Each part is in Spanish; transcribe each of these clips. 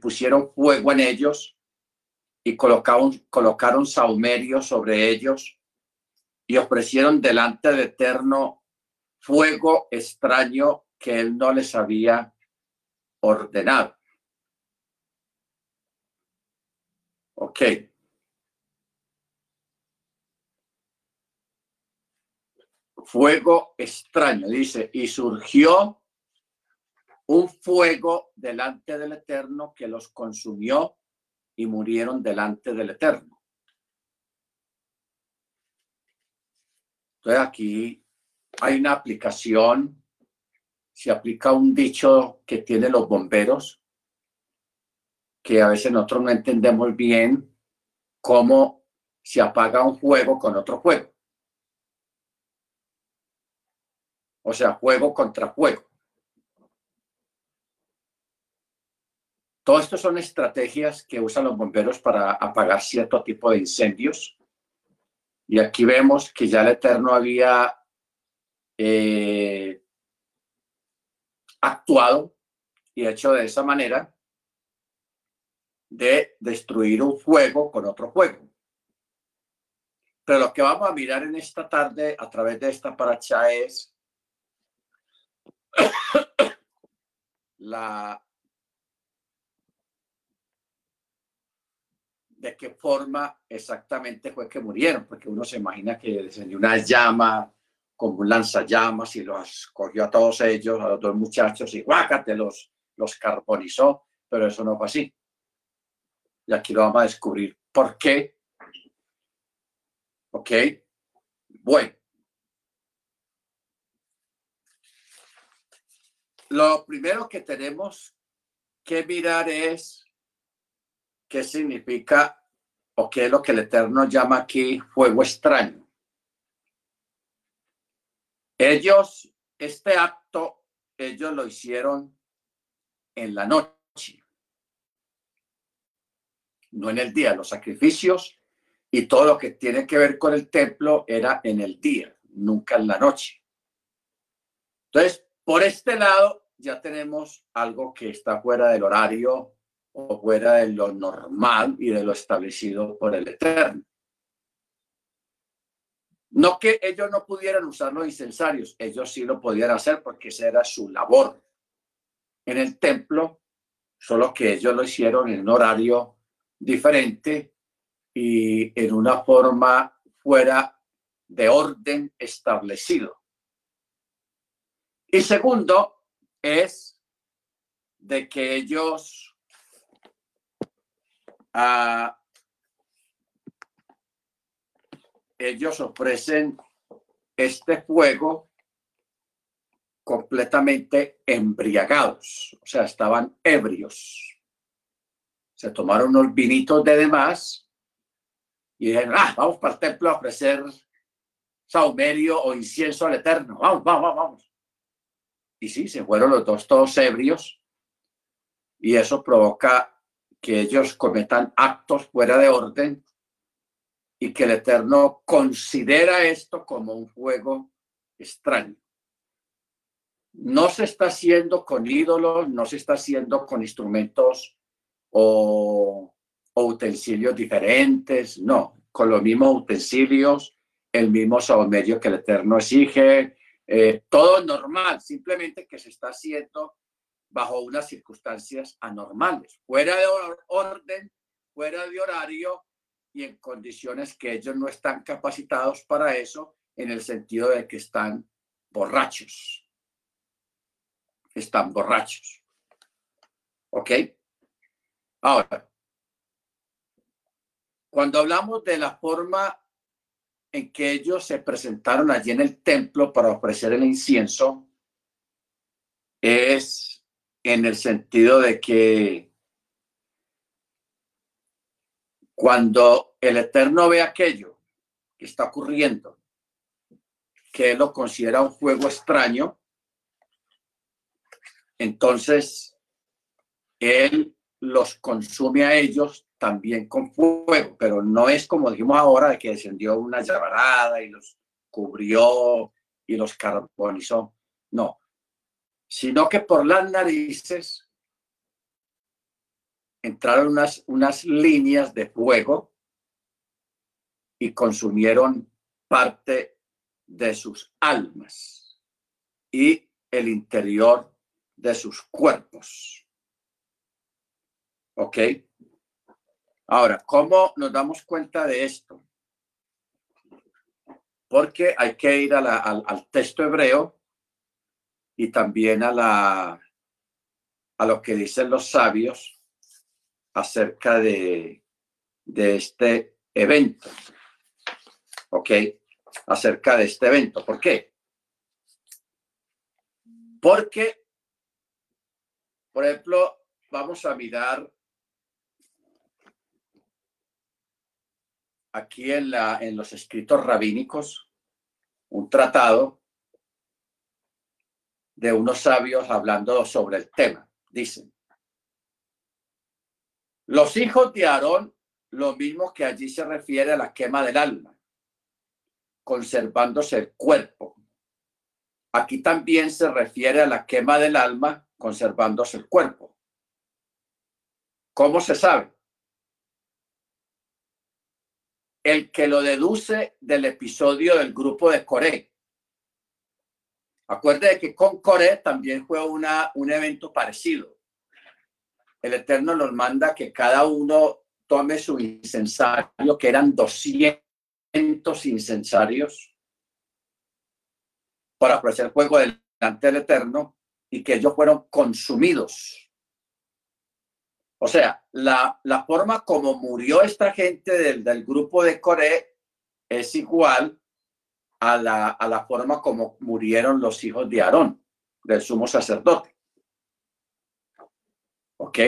pusieron fuego en ellos y colocaron, colocaron sobre ellos y ofrecieron delante del Eterno fuego extraño que él no les había ordenado. Ok. Fuego extraño, dice, y surgió un fuego delante del Eterno que los consumió y murieron delante del Eterno. Entonces aquí hay una aplicación, se aplica un dicho que tienen los bomberos, que a veces nosotros no entendemos bien cómo se apaga un fuego con otro fuego. O sea, fuego contra fuego. Todo esto son estrategias que usan los bomberos para apagar cierto tipo de incendios. Y aquí vemos que ya el Eterno había eh, actuado y hecho de esa manera de destruir un fuego con otro fuego. Pero lo que vamos a mirar en esta tarde a través de esta paracha es la de qué forma exactamente fue que murieron, porque uno se imagina que descendió una llama como un lanzallamas y los cogió a todos ellos, a los dos muchachos, y guácate, los, los carbonizó, pero eso no fue así. Y aquí lo vamos a descubrir por qué. ¿Ok? Bueno. Lo primero que tenemos que mirar es qué significa o qué es lo que el Eterno llama aquí fuego extraño. Ellos, este acto, ellos lo hicieron en la noche, no en el día. Los sacrificios y todo lo que tiene que ver con el templo era en el día, nunca en la noche. Entonces, por este lado ya tenemos algo que está fuera del horario fuera de lo normal y de lo establecido por el Eterno. No que ellos no pudieran usar los incensarios, ellos sí lo podían hacer porque esa era su labor en el templo, solo que ellos lo hicieron en un horario diferente y en una forma fuera de orden establecido. Y segundo es de que ellos ah, ellos ofrecen este fuego completamente embriagados, o sea, estaban ebrios. Se tomaron unos vinitos de demás y dijeron, ah, vamos para el templo a ofrecer saumerio o incienso al Eterno. Vamos, vamos, vamos. Y sí, se fueron los dos todos ebrios y eso provoca que ellos cometan actos fuera de orden y que el Eterno considera esto como un juego extraño. No se está haciendo con ídolos, no se está haciendo con instrumentos o, utensilios diferentes, no, con los mismos utensilios, el mismo saumerio que el Eterno exige, eh, todo normal, simplemente que se está haciendo bajo unas circunstancias anormales, fuera de orden, fuera de horario y en condiciones que ellos no están capacitados para eso, en el sentido de que están borrachos. Están borrachos. ¿Ok? Ahora, cuando hablamos de la forma en que ellos se presentaron allí en el templo para ofrecer el incienso, es en el sentido de que Cuando el Eterno ve aquello que está ocurriendo, que lo considera un fuego extraño, entonces él los consume a ellos también con fuego, pero no es como dijimos ahora que descendió una llamarada y los cubrió y los carbonizó. No, sino que por las narices entraron unas, unas líneas de fuego y consumieron parte de sus almas y el interior de sus cuerpos. ¿Ok? Ahora, ¿cómo nos damos cuenta de esto? Porque hay que ir a al, al texto hebreo y también a, la, a lo que dicen los sabios acerca de, de este evento. ¿Ok? Acerca de este evento. ¿Por qué? Porque, por ejemplo, vamos a mirar aquí en, la, en los escritos rabínicos un tratado de unos sabios hablando sobre el tema. Dicen, los hijos de Aarón, lo mismo que allí se refiere a la quema del alma, conservándose el cuerpo. Aquí también se refiere a la quema del alma, conservándose el cuerpo. ¿Cómo se sabe? El que lo deduce del episodio del grupo de Coré. Acuerde que con Coré también fue una, un evento parecido el Eterno nos manda que cada uno tome su incensario, que eran 200 incensarios, para ofrecer fuego delante del Eterno y que ellos fueron consumidos. O sea, la, la forma como murió esta gente del, del grupo de Coré es igual a la, a la forma como murieron los hijos de Aarón, del sumo sacerdote. ¿Ok?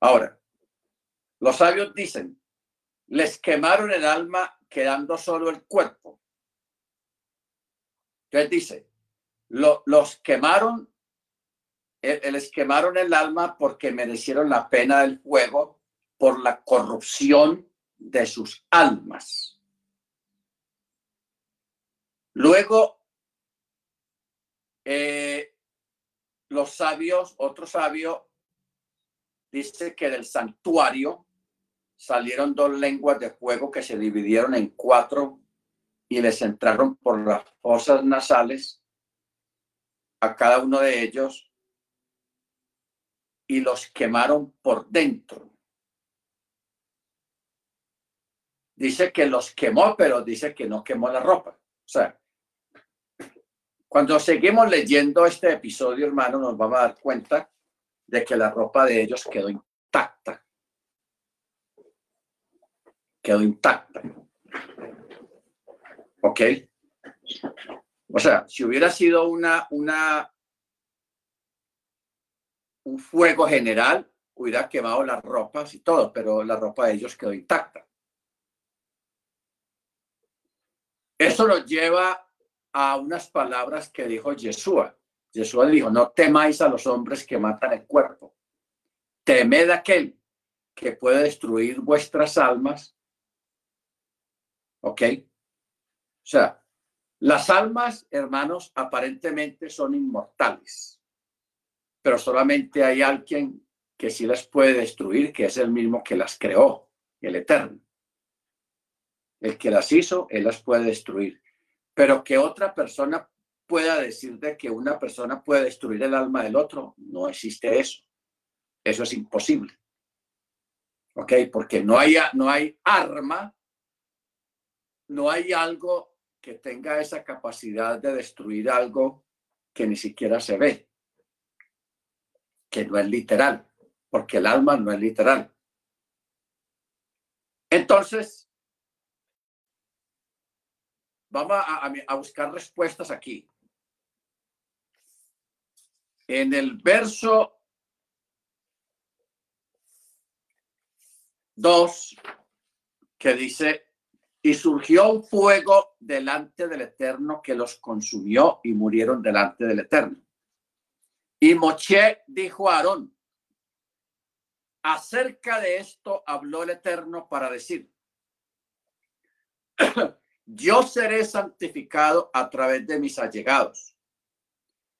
Ahora, los sabios dicen, les quemaron el alma quedando solo el cuerpo. Entonces dice, los quemaron, eh, eh, les quemaron el alma porque merecieron la pena del fuego por la corrupción de sus almas. Luego, eh, los sabios, otro sabio, dice que del santuario salieron dos lenguas de fuego que se dividieron en cuatro y les entraron por las fosas nasales a cada uno de ellos y los quemaron por dentro. Dice que los quemó, pero dice que no quemó la ropa. O sea, cuando seguimos leyendo este episodio, hermano, nos vamos a dar cuenta de que la ropa de ellos quedó intacta. Quedó intacta. ¿Ok? O sea, si hubiera sido una, un fuego general, hubiera quemado las ropas y todo, pero la ropa de ellos quedó intacta. Eso nos lleva a unas palabras que dijo Yeshua. Jesús dijo, no temáis a los hombres que matan el cuerpo. Temed aquel que puede destruir vuestras almas. ¿Ok? O sea, las almas, hermanos, aparentemente son inmortales, pero solamente hay alguien que sí las puede destruir, que es el mismo que las creó, el Eterno. El que las hizo, él las puede destruir. Pero que otra persona pueda decir de que una persona puede destruir el alma del otro. No existe eso. Eso es imposible. ¿Ok? Porque no hay, no hay arma, no hay algo que tenga esa capacidad de destruir algo que ni siquiera se ve, que no es literal, porque el alma no es literal. Entonces, vamos a, buscar respuestas aquí en el verso 2 que dice, y surgió un fuego delante del Eterno que los consumió y murieron delante del Eterno. Y Moche dijo a Aarón, acerca de esto habló el Eterno para decir, yo seré santificado a través de mis allegados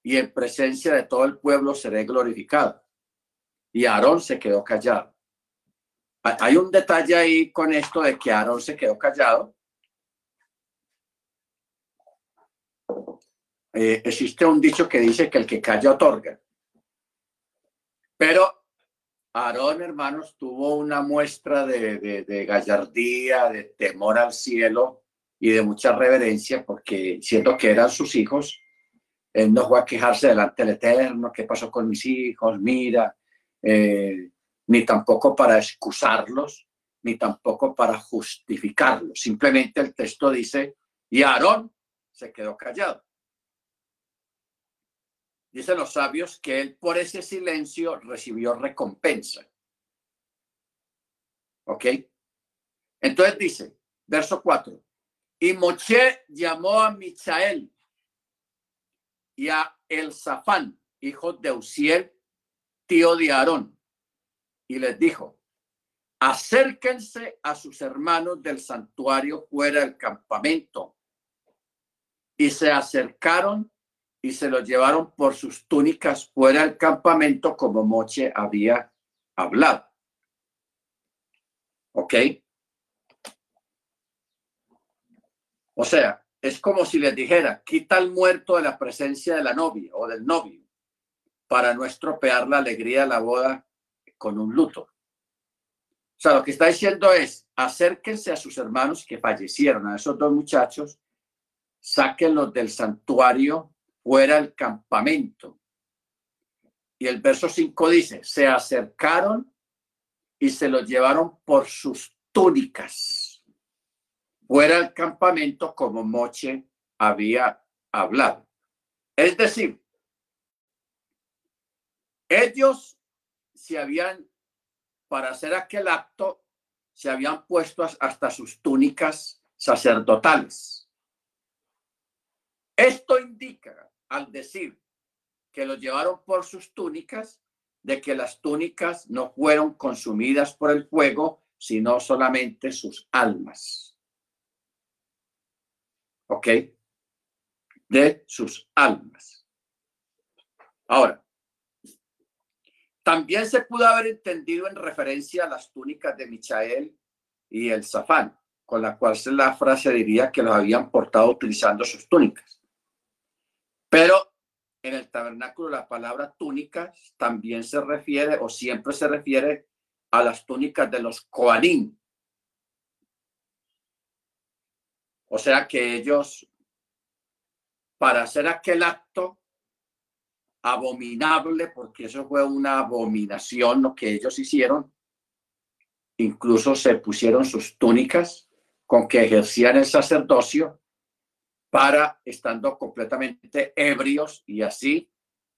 y en presencia de todo el pueblo seré glorificado. Y Aarón se quedó callado. Hay un detalle ahí con esto de que Aarón se quedó callado. Eh, existe un dicho que dice que el que calla otorga. Pero Aarón, hermanos, tuvo una muestra de, de, gallardía, de temor al cielo y de mucha reverencia, porque siendo que eran sus hijos, él no fue a quejarse delante del Eterno, ¿qué pasó con mis hijos? Mira, eh, ni tampoco para excusarlos, ni tampoco para justificarlos. Simplemente el texto dice, y Aarón se quedó callado. Dicen los sabios que él por ese silencio recibió recompensa. ¿Ok? Entonces dice, verso 4, y Moche llamó a Michael y a Elzafán, hijo de Uziel, tío de Aarón, y les dijo, acérquense a sus hermanos del santuario fuera del campamento. Y se acercaron y se los llevaron por sus túnicas fuera del campamento como Moche había hablado. ¿Ok? O sea, es como si les dijera, quita el muerto de la presencia de la novia o del novio para no estropear la alegría de la boda con un luto. O sea, lo que está diciendo es, acérquense a sus hermanos que fallecieron, a esos dos muchachos, sáquenlos del santuario fuera del campamento. Y el verso 5 dice, se acercaron y se los llevaron por sus túnicas fuera del campamento como Moche había hablado. Es decir, ellos se habían, para hacer aquel acto, se habían puesto hasta sus túnicas sacerdotales. Esto indica, al decir que los llevaron por sus túnicas, de que las túnicas no fueron consumidas por el fuego, sino solamente sus almas. ¿Ok? De sus almas. Ahora, también se pudo haber entendido en referencia a las túnicas de Michael y el Zafán, con la cual la frase diría que los habían portado utilizando sus túnicas. Pero en el tabernáculo la palabra túnicas también se refiere o siempre se refiere a las túnicas de los Koanim. O sea que ellos, para hacer aquel acto, abominable, porque eso fue una abominación lo que ellos hicieron. Incluso se pusieron sus túnicas con que ejercían el sacerdocio para estando completamente ebrios y así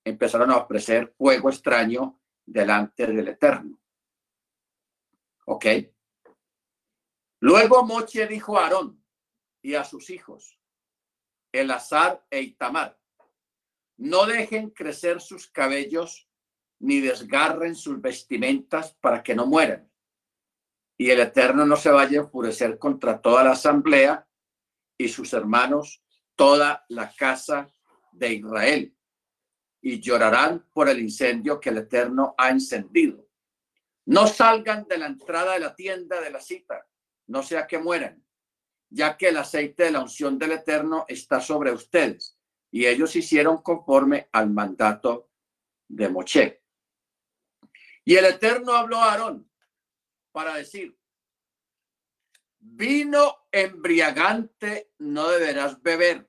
empezaron a ofrecer fuego extraño delante del Eterno. ¿Ok? Luego Moche dijo a Aarón y a sus hijos, Elazar e Itamar, no dejen crecer sus cabellos ni desgarren sus vestimentas para que no mueran. Y el Eterno no se vaya a enfurecer contra toda la asamblea y sus hermanos, toda la casa de Israel. Y llorarán por el incendio que el Eterno ha encendido. No salgan de la entrada de la tienda de la cita, no sea que mueran, ya que el aceite de la unción del Eterno está sobre ustedes y ellos hicieron conforme al mandato de Moche. Y el Eterno habló a Aarón para decir, vino embriagante no deberás beber,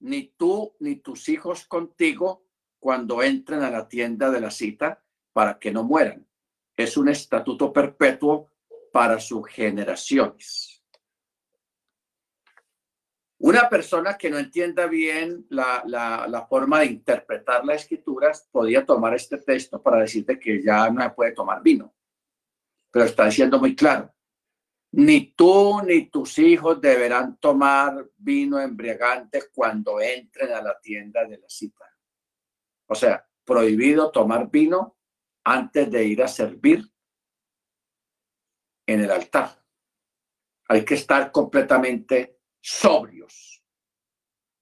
ni tú ni tus hijos contigo cuando entren a la tienda de la cita para que no mueran. Es un estatuto perpetuo para sus generaciones. Una persona que no entienda bien la, forma de interpretar las escrituras podría tomar este texto para decirte que ya no puede tomar vino. Pero está diciendo muy claro, ni tú ni tus hijos deberán tomar vino embriagante cuando entren a la tienda de la cita. O sea, prohibido tomar vino antes de ir a servir en el altar. Hay que estar completamente sobrios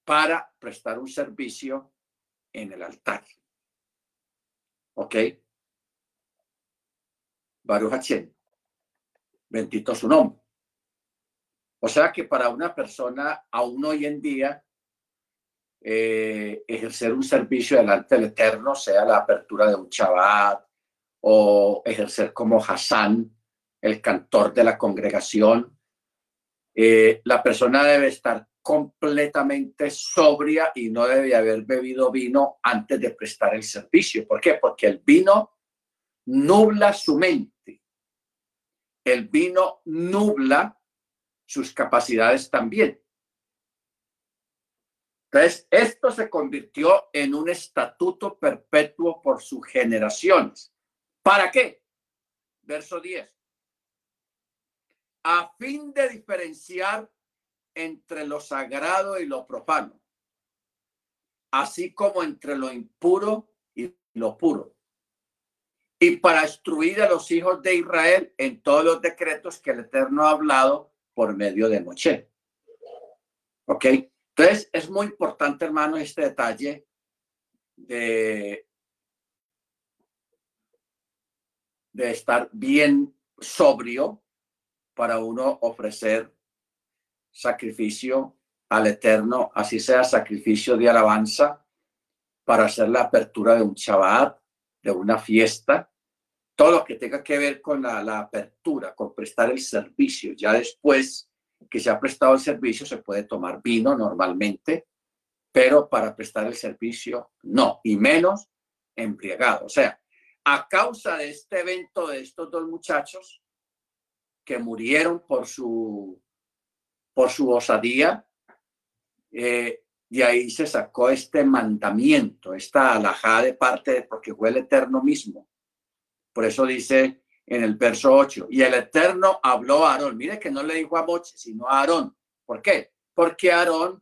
para prestar un servicio en el altar. ¿Ok? Baruch Bendito su nombre. O sea que para una persona, aún hoy en día, eh, ejercer un servicio delante del Eterno, sea la apertura de un Shabbat o ejercer como Hassan, el cantor de la congregación, eh, la persona debe estar completamente sobria y no debe haber bebido vino antes de prestar el servicio. ¿Por qué? Porque el vino nubla su mente. El vino nubla sus capacidades también. Entonces, esto se convirtió en un estatuto perpetuo por sus generaciones. ¿Para qué? Verso 10. A fin de diferenciar entre lo sagrado y lo profano, así como entre lo impuro y lo puro. Y para instruir a los hijos de Israel en todos los decretos que el Eterno ha hablado por medio de Moche. ¿Ok? Entonces, es muy importante, hermano, este detalle de, de estar bien sobrio para uno ofrecer sacrificio al Eterno, así sea sacrificio de alabanza, para hacer la apertura de un Shabbat, de una fiesta, todo lo que tenga que ver con la, apertura, con prestar el servicio. Ya después que se ha prestado el servicio se puede tomar vino normalmente, pero para prestar el servicio no, y menos embriagado. O sea, a causa de este evento de estos dos muchachos que murieron por su, por su osadía, eh, de ahí se sacó este mandamiento, esta alajada de parte, porque fue el Eterno mismo. Por eso dice en el verso 8. Y el Eterno habló a Aarón. Mire que no le dijo a Moche, sino a Aarón. ¿Por qué? Porque Aarón,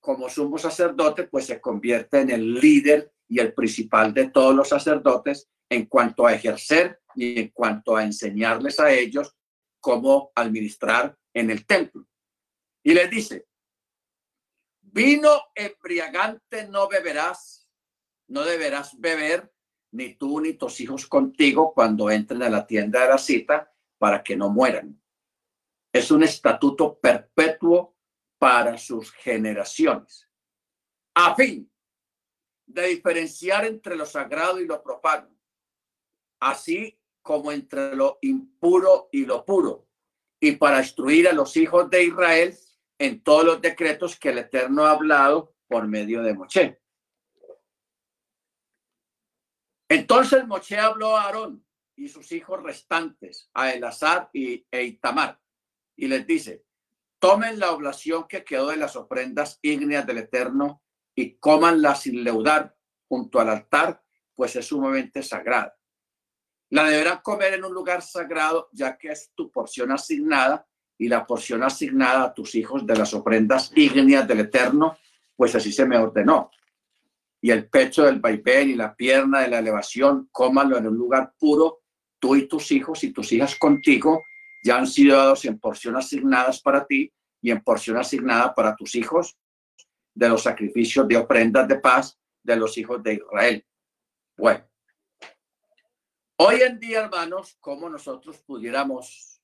como sumo sacerdote, pues se convierte en el líder y el principal de todos los sacerdotes en cuanto a ejercer y en cuanto a enseñarles a ellos cómo administrar en el templo. Y les dice, vino embriagante no beberás, no deberás beber ni tú ni tus hijos contigo cuando entren a la tienda de la cita para que no mueran. Es un estatuto perpetuo para sus generaciones, a fin de diferenciar entre lo sagrado y lo profano, así como entre lo impuro y lo puro, y para instruir a los hijos de Israel en todos los decretos que el Eterno ha hablado por medio de Moche. Entonces Moche habló a Aarón y sus hijos restantes, a Elazar y e Itamar, y les dice, tomen la oblación que quedó de las ofrendas ígneas del Eterno y cómanla sin leudar junto al altar, pues es sumamente sagrada. La deberán comer en un lugar sagrado, ya que es tu porción asignada y la porción asignada a tus hijos de las ofrendas ígneas del Eterno, pues así se me ordenó y el pecho del vaivén y la pierna de la elevación, cómalo en un lugar puro, tú y tus hijos y tus hijas contigo ya han sido dados en porción asignadas para ti y en porción asignada para tus hijos de los sacrificios de ofrendas de paz de los hijos de Israel. Bueno, hoy en día, hermanos, ¿cómo nosotros pudiéramos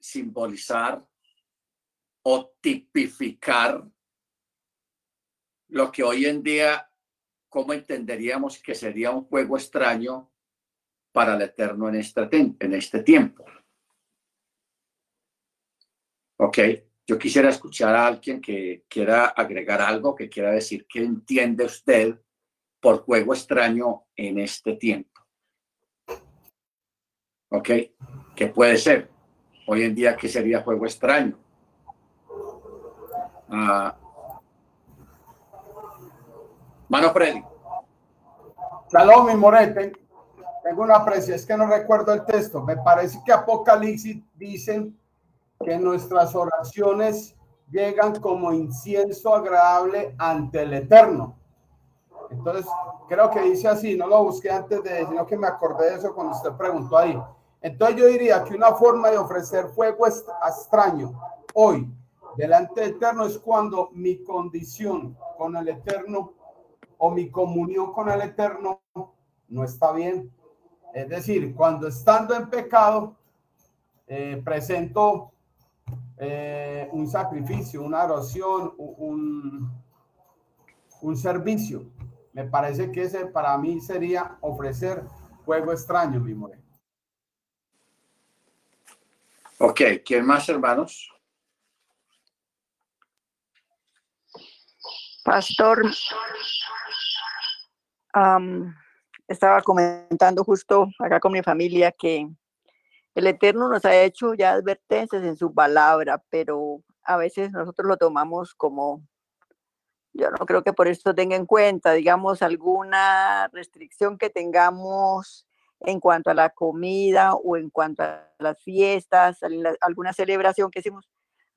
simbolizar o tipificar lo que hoy en día, ¿cómo entenderíamos que sería un juego extraño para el Eterno en este, en este tiempo? Ok, yo quisiera escuchar a alguien que quiera agregar algo, que quiera decir qué entiende usted por juego extraño en este tiempo. Ok, ¿qué puede ser? Hoy en día, ¿qué sería juego extraño? Ah, Mano Freddy. Shalom, mi morete. Tengo una aprecio, es que no recuerdo el texto. Me parece que Apocalipsis dicen que nuestras oraciones llegan como incienso agradable ante el Eterno. Entonces, creo que dice así, no lo busqué antes de, sino que me acordé de eso cuando usted preguntó ahí. Entonces yo diría que una forma de ofrecer fuego extraño hoy delante del Eterno es cuando mi condición con el Eterno o mi comunión con el Eterno no está bien. Es decir, cuando estando en pecado, eh, presento eh, un sacrificio, una oración, un, un servicio. Me parece que ese para mí sería ofrecer juego extraño, mi more. Ok, ¿quién más, hermanos? Pastor, estaba comentando justo acá con mi familia que el Eterno nos ha hecho ya advertencias en su palabra, pero a veces nosotros lo tomamos como, yo no creo que por esto tenga en cuenta, digamos, alguna restricción que tengamos en cuanto a la comida o en cuanto a las fiestas, alguna celebración que hicimos.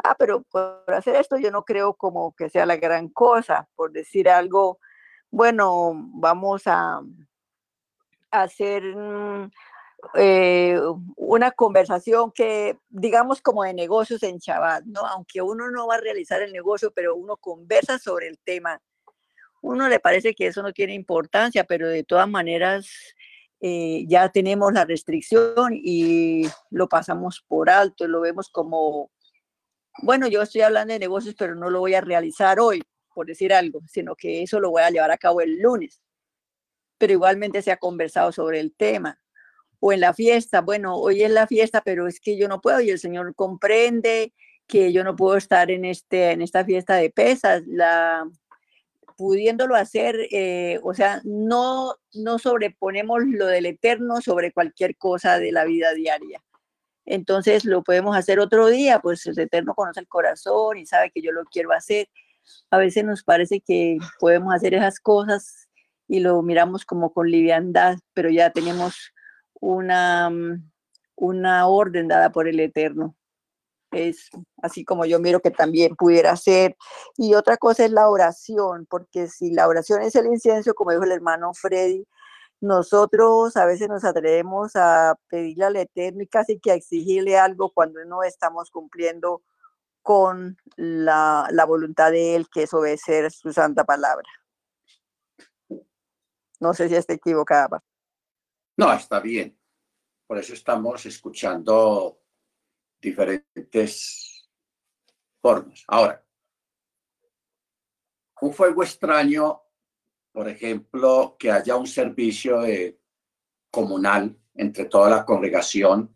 Ah, pero por hacer esto yo no creo como que sea la gran cosa, por decir algo, bueno, vamos a, hacer mm, eh, una conversación que, digamos, como de negocios en Chabat, ¿no? Aunque uno no va a realizar el negocio, pero uno conversa sobre el tema. Uno le parece que eso no tiene importancia, pero de todas maneras eh, ya tenemos la restricción y lo pasamos por alto, lo vemos como, bueno, yo estoy hablando de negocios, pero no lo voy a realizar hoy, por decir algo, sino que eso lo voy a llevar a cabo el lunes. Pero igualmente se ha conversado sobre el tema o en la fiesta, bueno, hoy es la fiesta, pero es que yo no puedo y el Señor comprende que yo no puedo estar en, este, en esta fiesta de pesas, la, pudiéndolo hacer, eh, o sea, no, no sobreponemos lo del eterno sobre cualquier cosa de la vida diaria. Entonces lo podemos hacer otro día, pues el eterno conoce el corazón y sabe que yo lo quiero hacer. A veces nos parece que podemos hacer esas cosas y lo miramos como con liviandad, pero ya tenemos una, mm, una orden dada por el Eterno. Es así como yo miro que también pudiera ser. Y otra cosa es la oración, porque si la oración es el incienso, como dijo el hermano Freddy, nosotros a veces nos atrevemos a pedirle al Eterno y casi que a exigirle algo cuando no estamos cumpliendo con la, la voluntad de Él, que es obedecer su santa palabra. No sé si estoy equivocada. No, está bien. Por eso estamos escuchando diferentes formas. Ahora, un fuego extraño, por ejemplo, que haya un servicio comunal entre toda la congregación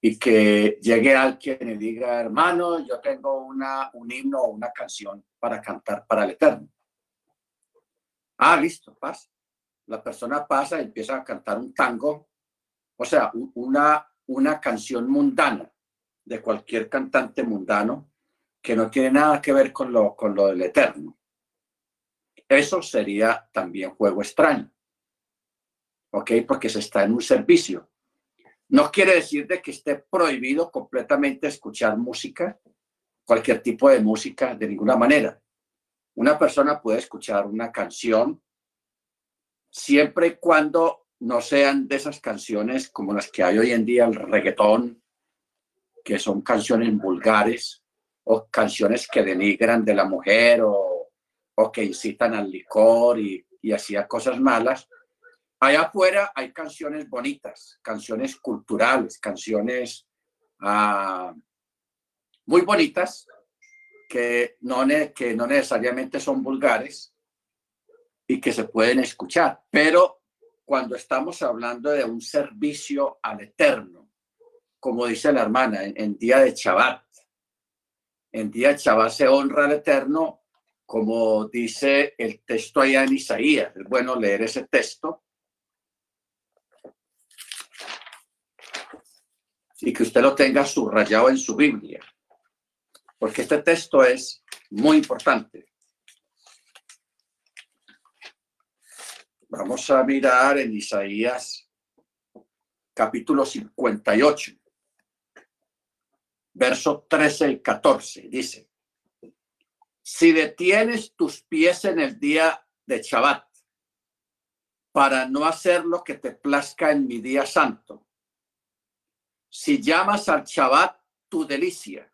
y que llegue alguien y diga, hermano, yo tengo una, un himno o una canción para cantar para el Eterno. Ah, listo, pasa la persona pasa y empieza a cantar un tango, o sea, una, una canción mundana de cualquier cantante mundano que no tiene nada que ver con lo, con lo del eterno. Eso sería también juego extraño. ¿Ok? Porque se está en un servicio. No quiere decir de que esté prohibido completamente escuchar música, cualquier tipo de música, de ninguna manera. Una persona puede escuchar una canción siempre y cuando no sean de esas canciones como las que hay hoy en día, el reggaetón, que son canciones vulgares o canciones que denigran de la mujer o, o que incitan al licor y, y hacía cosas malas. Allá afuera hay canciones bonitas, canciones culturales, canciones ah, muy bonitas que no, que no necesariamente son vulgares, y que se pueden escuchar. Pero cuando estamos hablando de un servicio al Eterno, como dice la hermana, en, día de Shabbat, en día de Shabbat se honra al Eterno, como dice el texto allá en Isaías. Es bueno leer ese texto. Y que usted lo tenga subrayado en su Biblia, porque este texto es muy importante. Vamos a mirar en Isaías capítulo 58, verso 13 y 14. Dice, si detienes tus pies en el día de Shabbat para no hacer lo que te plazca en mi día santo, si llamas al Shabbat tu delicia,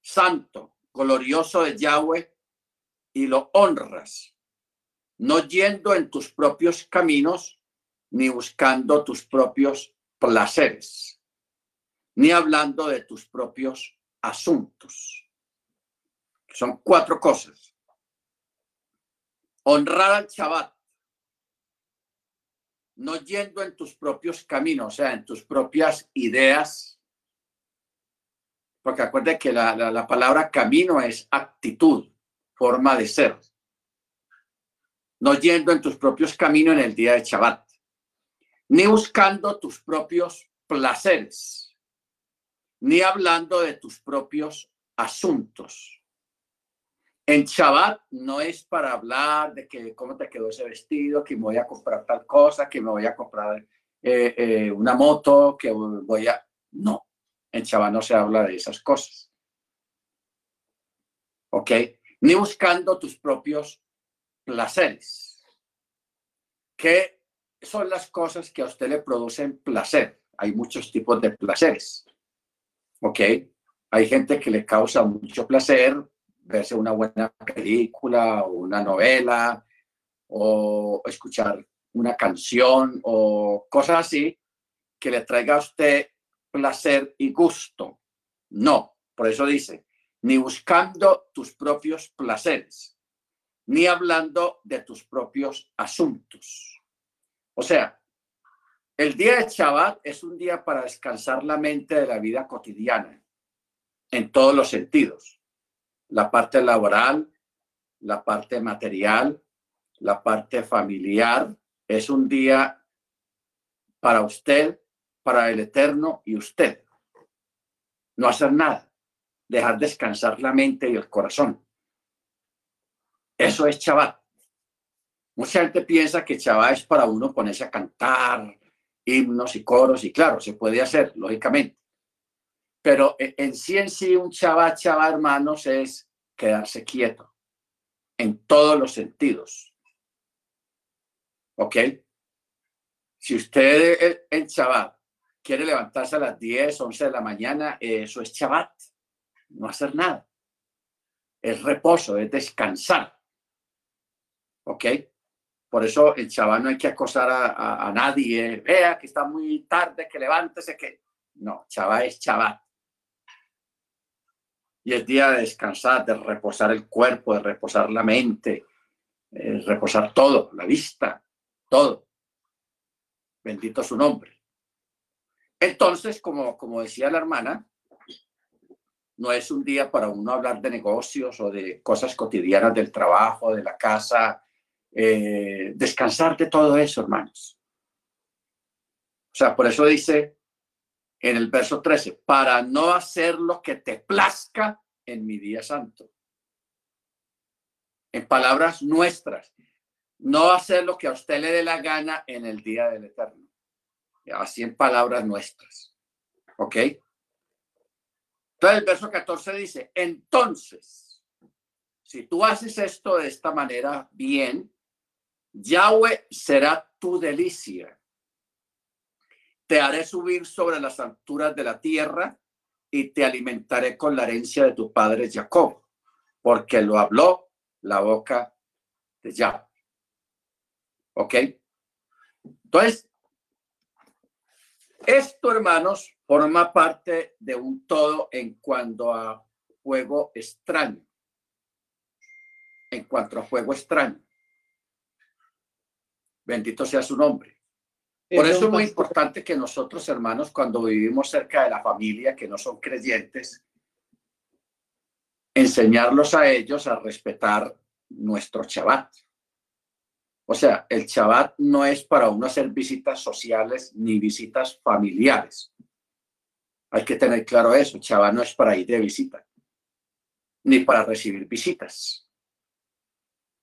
santo, glorioso de Yahweh, y lo honras, no yendo en tus propios caminos ni buscando tus propios placeres. ni hablando de tus propios asuntos. Son cuatro cosas. Honrar al Shabbat, no yendo en tus propios caminos, o sea, en tus propias ideas. Porque acuérdate que la, la palabra camino es actitud, forma de ser. No yendo en tus propios caminos en el día de Shabbat, ni buscando tus propios placeres, ni hablando de tus propios asuntos en Shabbat no es para hablar de que cómo te quedó ese vestido, que me voy a comprar tal cosa, que me voy a comprar eh, eh, una moto, que voy a... No, en Shabbat no se habla de esas cosas. ¿Ok? Ni buscando tus propios placeres. ¿Qué son las cosas que a usted le producen placer? Hay muchos tipos de placeres. ¿Ok? Hay gente que le causa mucho placer verse una buena película o una novela o escuchar una canción o cosas así que le traiga a usted placer y gusto. No, por eso dice, ni buscando tus propios placeres, ni hablando de tus propios asuntos. O sea, el día de Shabbat es un día para descansar la mente de la vida cotidiana, en todos los sentidos la parte laboral, la parte material, la parte familiar. Es un día para usted, para el Eterno y usted. No hacer nada, dejar descansar la mente y el corazón. Eso es Shabbat. Mucha gente piensa que Shabbat es para uno ponerse a cantar himnos y coros, y claro, se puede hacer, lógicamente. Pero e, en sí en sí un Shabbat, Shabbat, hermanos, es quedarse quieto en todos los sentidos. ¿Ok? Si usted en Shabbat quiere levantarse a las 10, 11 de la mañana, eso es Shabbat, no hacer nada. Es reposo, es descansar. ¿Ok? Por eso el Shabbat no hay que acosar a, a nadie. Vea que está muy tarde, que levántese, que... No, Shabbat es Shabbat y es día de descansar, de reposar el cuerpo, de reposar la mente, eh, reposar todo, la vista, todo. Bendito su nombre. Entonces, como, como decía la hermana, no es un día para uno hablar de negocios o de cosas cotidianas del trabajo, de la casa, eh, descansar de todo eso, hermanos. O sea, por eso dice en el verso 13, para no hacer lo que te plazca en mi día santo. En palabras nuestras, no hacer lo que a usted le dé la gana en el día del Eterno. Así en palabras nuestras. ¿Ok? Entonces el verso 14 dice, entonces, si tú haces esto de esta manera bien, Yahweh será tu delicia te haré subir sobre las alturas de la tierra y te alimentaré con la herencia de tu padre Jacob, porque lo habló la boca de Yahweh. ¿Ok? Entonces, esto, hermanos, forma parte de un todo en cuanto a fuego extraño. En cuanto a fuego extraño. Bendito sea su nombre. Por eso es muy importante que nosotros, hermanos, cuando vivimos cerca de la familia, que no son creyentes, enseñarlos a ellos a respetar nuestro Shabbat. O sea, el Shabbat no es para uno hacer visitas sociales ni visitas familiares. Hay que tener claro eso. Shabbat no es para ir de visita, ni para recibir visitas.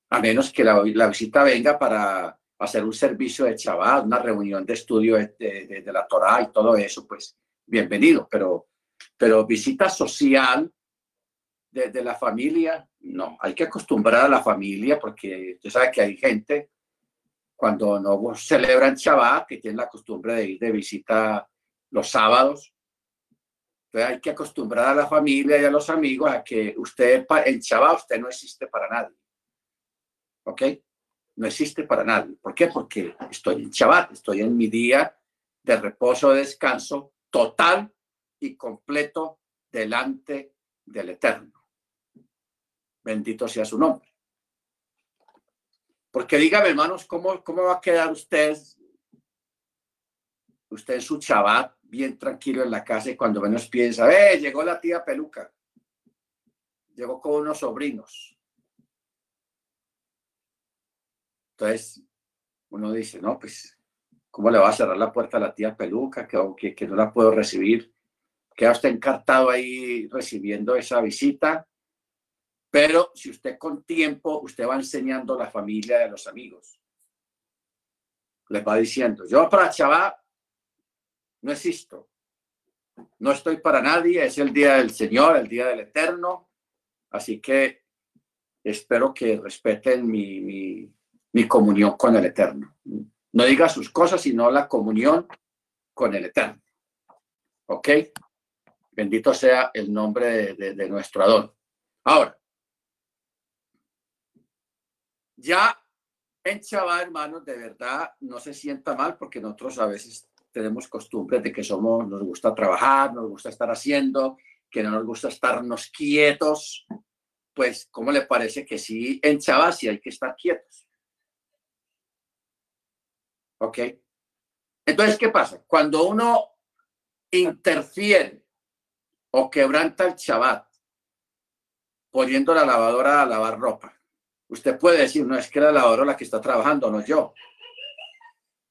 A menos que la, la visita venga para hacer un servicio de chaval, una reunión de estudio de, la Torah y todo eso, pues bienvenido, pero, pero visita social de, la familia, no, hay que acostumbrar a la familia porque usted sabe que hay gente cuando no celebran Shabbat, que tienen la costumbre de ir de visita los sábados. Entonces hay que acostumbrar a la familia y a los amigos a que usted en Shabbat usted no existe para nadie. ¿Ok? No existe para nadie. ¿Por qué? Porque estoy en Shabbat, estoy en mi día de reposo, de descanso total y completo delante del Eterno. Bendito sea su nombre. Porque dígame, hermanos, ¿cómo, cómo va a quedar usted, usted en su chabat, bien tranquilo en la casa y cuando menos piensa, ¡eh! Llegó la tía peluca. Llegó con unos sobrinos. Entonces, uno dice, no, pues, ¿cómo le va a cerrar la puerta a la tía peluca que, que, no la puedo recibir? Queda usted encartado ahí recibiendo esa visita. Pero si usted con tiempo, usted va enseñando a la familia de los amigos. Les va diciendo, yo para Chabá no existo. No estoy para nadie, es el día del Señor, el día del Eterno. Así que espero que respeten mi, mi comunión con el Eterno. No diga sus cosas, sino la comunión con el Eterno. ¿Ok? Bendito sea el nombre de, nuestro Adón. Ahora, ya en Chabá, hermanos, de verdad no se sienta mal porque nosotros a veces tenemos costumbre de que somos, nos gusta trabajar, nos gusta estar haciendo, que no nos gusta estarnos quietos. Pues, ¿cómo le parece que sí en Chabá sí hay que estar quietos? ¿Ok? Entonces, ¿qué pasa? Cuando uno interfiere o quebranta el Shabbat poniendo la lavadora a lavar ropa, usted puede decir, no es que la lavadora la que está trabajando, no yo.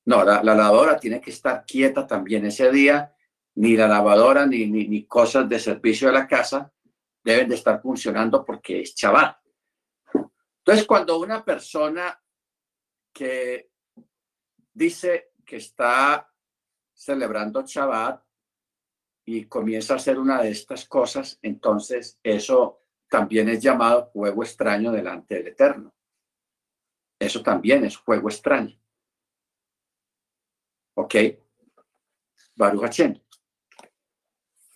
No, la, lavadora tiene que estar quieta también ese día, ni la lavadora ni, ni, cosas de servicio de la casa deben de estar funcionando porque es Shabbat. Entonces, cuando una persona que dice que está celebrando Shabbat y comienza a hacer una de estas cosas, entonces eso también es llamado juego extraño delante del Eterno. Eso también es juego extraño. ¿Ok? Baruch Hashem.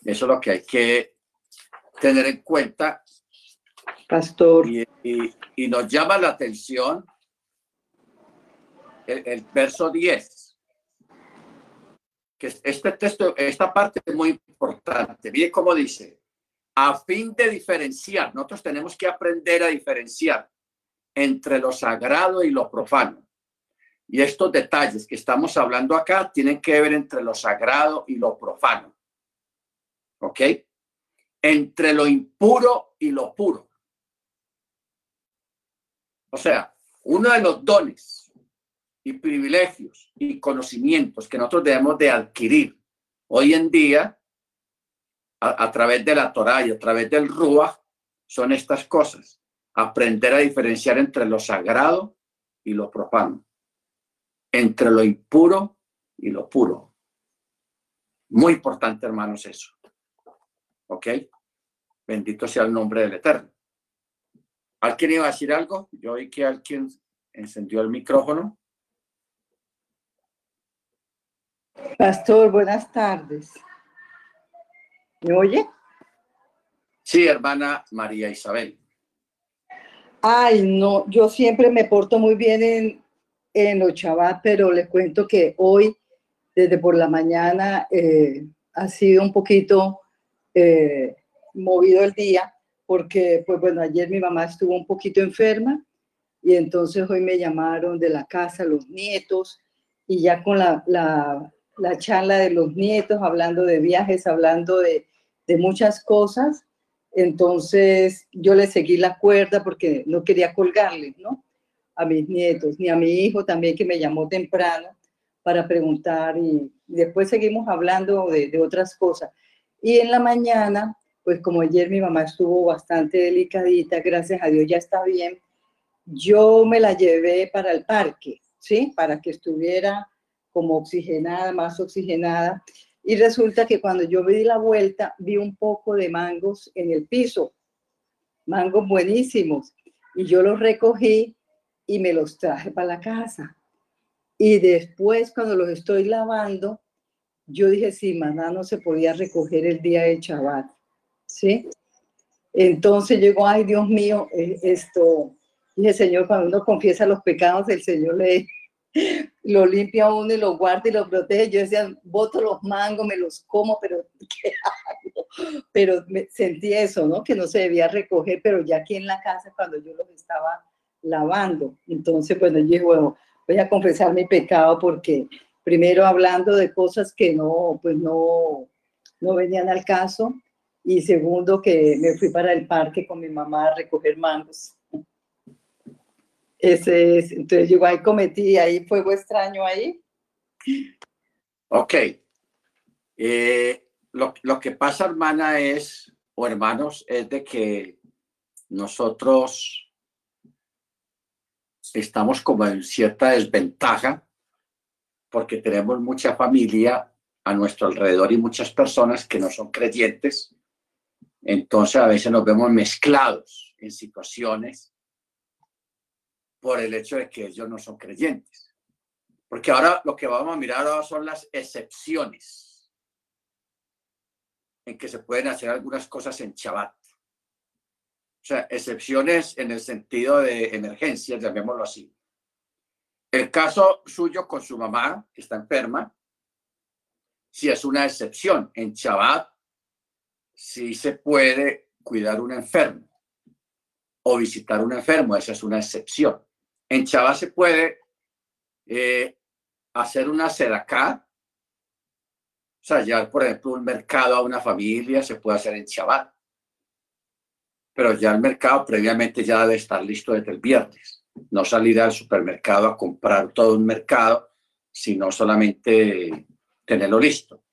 Eso es lo que hay que tener en cuenta. Pastor. Y, y nos llama la atención el, verso 10. Que este texto, esta parte es muy importante. Bien como dice, a fin de diferenciar, nosotros tenemos que aprender a diferenciar entre lo sagrado y lo profano. Y estos detalles que estamos hablando acá tienen que ver entre lo sagrado y lo profano. ¿Ok? Entre lo impuro y lo puro. O sea, uno de los dones y privilegios y conocimientos que nosotros debemos de adquirir hoy en día a, través de la Torah y a través del Ruach son estas cosas. Aprender a diferenciar entre lo sagrado y lo profano, entre lo impuro y lo puro. Muy importante, hermanos, eso. ¿Ok? Bendito sea el nombre del Eterno. ¿Alguien iba a decir algo? Yo oí que alguien encendió el micrófono. Pastor, buenas tardes. ¿Me oye? Sí, hermana María Isabel. Ay, no, yo siempre me porto muy bien en, en los chavas, pero le cuento que hoy, desde por la mañana, eh, ha sido un poquito eh, movido el día, porque, pues bueno, ayer mi mamá estuvo un poquito enferma y entonces hoy me llamaron de la casa los nietos y ya con la, la charla de los nietos, hablando de viajes, hablando de, muchas cosas. Entonces yo le seguí la cuerda porque no quería colgarle, ¿no? A mis nietos, ni a mi hijo también que me llamó temprano para preguntar y después seguimos hablando de, de otras cosas. Y en la mañana, pues como ayer mi mamá estuvo bastante delicadita, gracias a Dios ya está bien, yo me la llevé para el parque, ¿sí? Para que estuviera como oxigenada, más oxigenada. Y resulta que cuando yo di la vuelta, vi un poco de mangos en el piso, mangos buenísimos. Y yo los recogí y me los traje para la casa. Y después, cuando los estoy lavando, yo dije, sí, maná no se podía recoger el día de Shabbat. ¿Sí? Entonces llegó, ay, Dios mío, eh, esto. Dije, Señor, cuando uno confiesa los pecados, el Señor le, lo limpia uno y lo guarda y lo protege. Yo decía, boto los mangos, me los como, pero ¿qué hago? Pero me, sentí eso, ¿no? Que no se debía recoger, pero ya aquí en la casa cuando yo los estaba lavando. Entonces, bueno, yo dije, bueno, voy a confesar mi pecado porque primero hablando de cosas que no, pues no, no venían al caso y segundo que me fui para el parque con mi mamá a recoger mangos. Es, entonces yo ahí cometí, ahí fuego extraño ahí. Ok. Eh, lo, lo que pasa, hermana, es, o hermanos, es de que nosotros estamos como en cierta desventaja porque tenemos mucha familia a nuestro alrededor y muchas personas que no son creyentes. Entonces a veces nos vemos mezclados en situaciones por el hecho de que ellos no son creyentes. Porque ahora lo que vamos a mirar ahora son las excepciones en que se pueden hacer algunas cosas en Shabbat. O sea, excepciones en el sentido de emergencia, llamémoslo así. El caso suyo con su mamá, que está enferma, si es una excepción. En Shabbat, sí se puede cuidar un enfermo o visitar un enfermo, esa es una excepción. En Chava se puede eh, hacer una sedacá, o sea, por ejemplo, un mercado a una familia, se puede hacer en Shabbat. Pero ya el mercado previamente ya debe estar listo desde el viernes. No salir al supermercado a comprar todo un mercado, sino solamente tenerlo listo.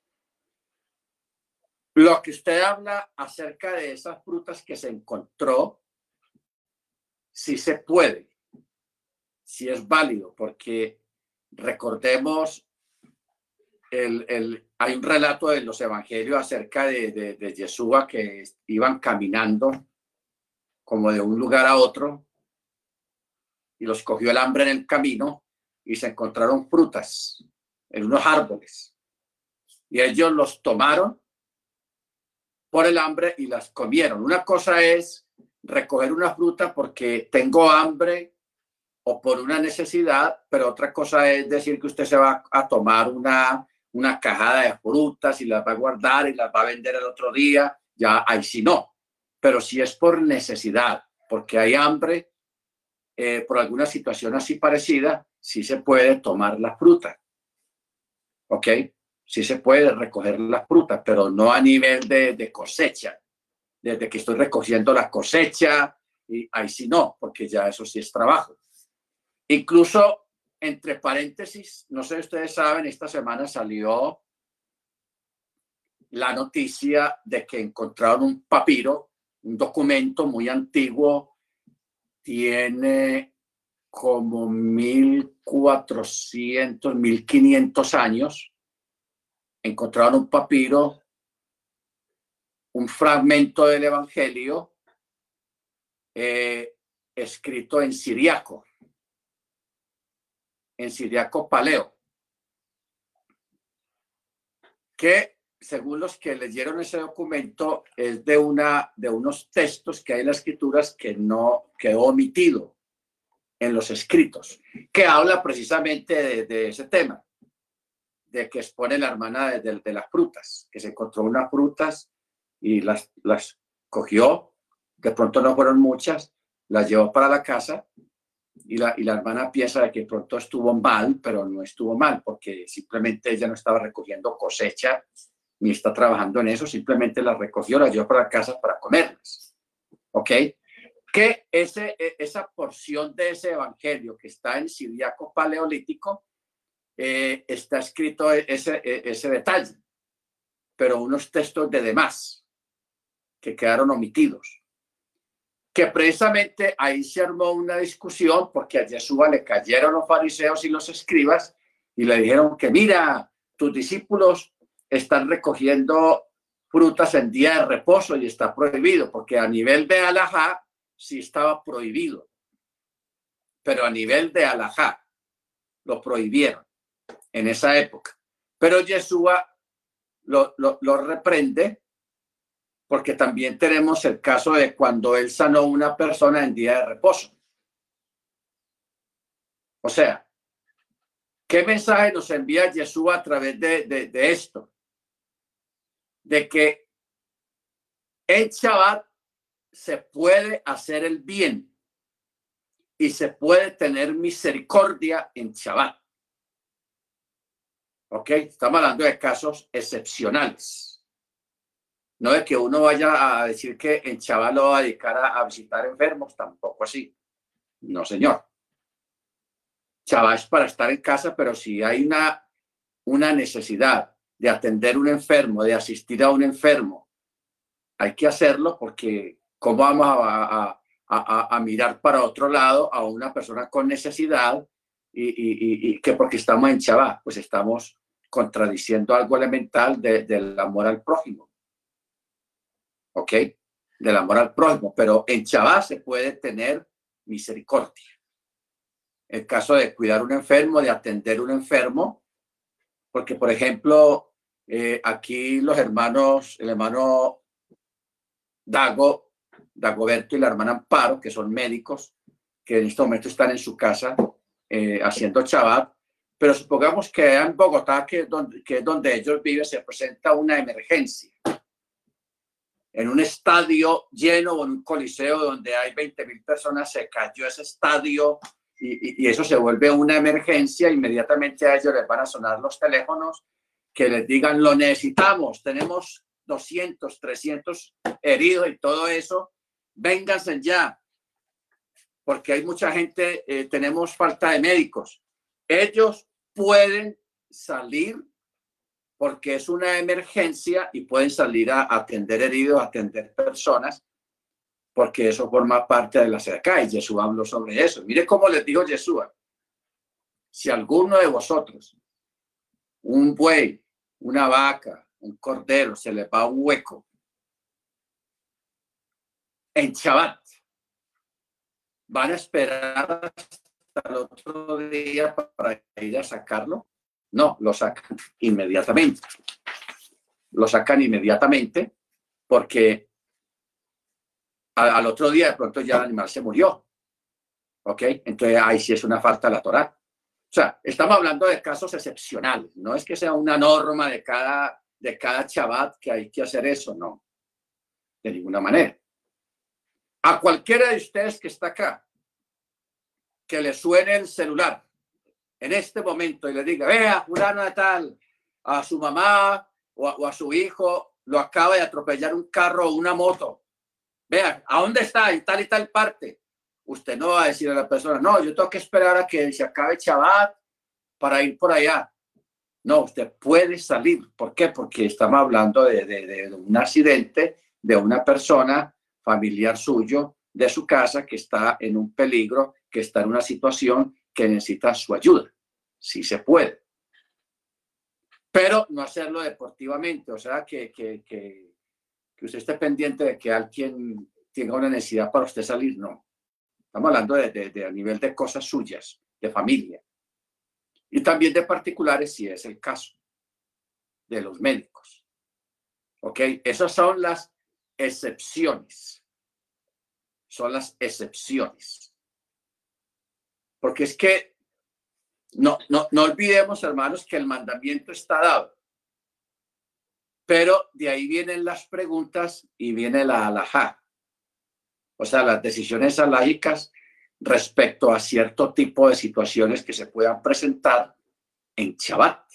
Lo que usted habla acerca de esas frutas que se encontró, sí se puede si es válido, porque recordemos, el, el, hay un relato de los evangelios acerca de, de, de Yeshua que iban caminando como de un lugar a otro y los cogió el hambre en el camino y se encontraron frutas en unos árboles. Y ellos los tomaron por el hambre y las comieron. Una cosa es recoger una fruta porque tengo hambre o por una necesidad, pero otra cosa es decir que usted se va a tomar una, una cajada de frutas y las va a guardar y las va a vender el otro día, ya ahí sí no. Pero si es por necesidad, porque hay hambre, eh, por alguna situación así parecida, sí se puede tomar la fruta. ¿Ok? Sí se puede recoger la fruta, pero no a nivel de, de cosecha. Desde que estoy recogiendo la cosecha, y ahí sí no, porque ya eso sí es trabajo. Incluso, entre paréntesis, no sé si ustedes saben, esta semana salió la noticia de que encontraron un papiro, un documento muy antiguo, tiene como 1400, 1500 años. Encontraron un papiro, un fragmento del Evangelio eh, escrito en siriaco en Siriaco Paleo, que según los que leyeron ese documento es de una de unos textos que hay en las escrituras que no quedó omitido en los escritos, que habla precisamente de, ese tema, de que expone la hermana de, de, las frutas, que se encontró unas frutas y las, las cogió, de pronto no fueron muchas, las llevó para la casa y la, y la hermana piensa de que pronto estuvo mal, pero no estuvo mal, porque simplemente ella no estaba recogiendo cosecha ni está trabajando en eso, simplemente las recogió, las llevó para casa para comerlas. ¿Ok? Que ese, e, esa porción de ese evangelio que está en Siriaco Paleolítico, eh, está escrito e, ese, e, ese detalle, pero unos textos de demás que quedaron omitidos que precisamente ahí se armó una discusión porque a Yeshua le cayeron los fariseos y los escribas y le dijeron que mira, tus discípulos están recogiendo frutas en día de reposo y está prohibido, porque a nivel de alajá sí estaba prohibido, pero a nivel de alajá lo prohibieron en esa época. Pero Yeshua lo, lo, lo reprende porque también tenemos el caso de cuando él sanó una persona en día de reposo. O sea, ¿Qué mensaje nos envía Jesús a través de, de, esto? De que en Shabbat se puede hacer el bien y se puede tener misericordia en Shabbat. ¿Ok? Estamos hablando de casos excepcionales. No es que uno vaya a decir que en Shabbat lo va a dedicar a visitar enfermos, tampoco así. No, señor. Shabbat es para estar en casa, pero si hay una, una necesidad de atender a un enfermo, de asistir a un enfermo, hay que hacerlo porque ¿cómo vamos a, a, a, mirar para otro lado a una persona con necesidad y, y, y, que porque estamos en Shabbat, pues estamos contradiciendo algo elemental del amor al prójimo. ¿Ok? Del amor al prójimo. Pero en Shabbat se puede tener misericordia el caso de cuidar un enfermo, de atender un enfermo, porque, por ejemplo, eh, aquí los hermanos, el hermano Dago, Dagoberto y la hermana Amparo, que son médicos, que en este momento están en su casa eh, haciendo chabat, pero supongamos que en Bogotá, que, donde, que es donde ellos viven, se presenta una emergencia. En un estadio lleno o en un coliseo donde hay 20 mil personas, se cayó ese estadio y, eso se vuelve una emergencia, inmediatamente a ellos les van a sonar los teléfonos que les digan lo necesitamos, tenemos 200, 300 heridos y todo eso, vénganse ya, porque hay mucha gente, eh, tenemos falta de médicos. Ellos pueden salir porque es una emergencia y pueden salir a atender heridos, a atender personas porque eso forma parte de la cerca y Jesús habló sobre eso. Mire cómo les dijo Jesús, si alguno de vosotros, un buey, una vaca, un cordero, se le va un hueco en Shabbat, van a esperar hasta el otro día para ir a sacarlo. No, lo sacan inmediatamente. Lo sacan inmediatamente porque al, otro día de pronto ya el animal se murió. ¿Ok? Entonces ahí sí es una falta de la. O sea, estamos hablando de casos excepcionales. No es que sea una norma de cada, de cada chabat que hay que hacer eso, no. De ninguna manera. A cualquiera de ustedes que está acá, que le suene el celular en este momento y le diga, vea, fulano de tal, a su mamá o a, su hijo lo acaba de atropellar un carro o una moto Vean, ¿a dónde está? Y tal y tal parte. Usted no va a decir a la persona, no, yo tengo que esperar a que se acabe Shabbat para ir por allá. No, usted puede salir. ¿Por qué? Porque estamos hablando de, de, un accidente de una persona familiar suyo de su casa que está en un peligro, que está en una situación que necesita su ayuda. Sí se puede. Pero no hacerlo deportivamente, o sea, que, que, que que usted esté pendiente de que alguien tenga una necesidad para usted salir, no. Estamos hablando de, a nivel de cosas suyas, de familia. Y también de particulares, si es el caso, de los médicos. ¿Ok? Esas son las excepciones. Son las excepciones. Porque es que no, no, no olvidemos, hermanos, que el mandamiento está dado. Pero de ahí vienen las preguntas y viene la alajá. O sea, las decisiones alágicas respecto a cierto tipo de situaciones que se puedan presentar en Shabbat.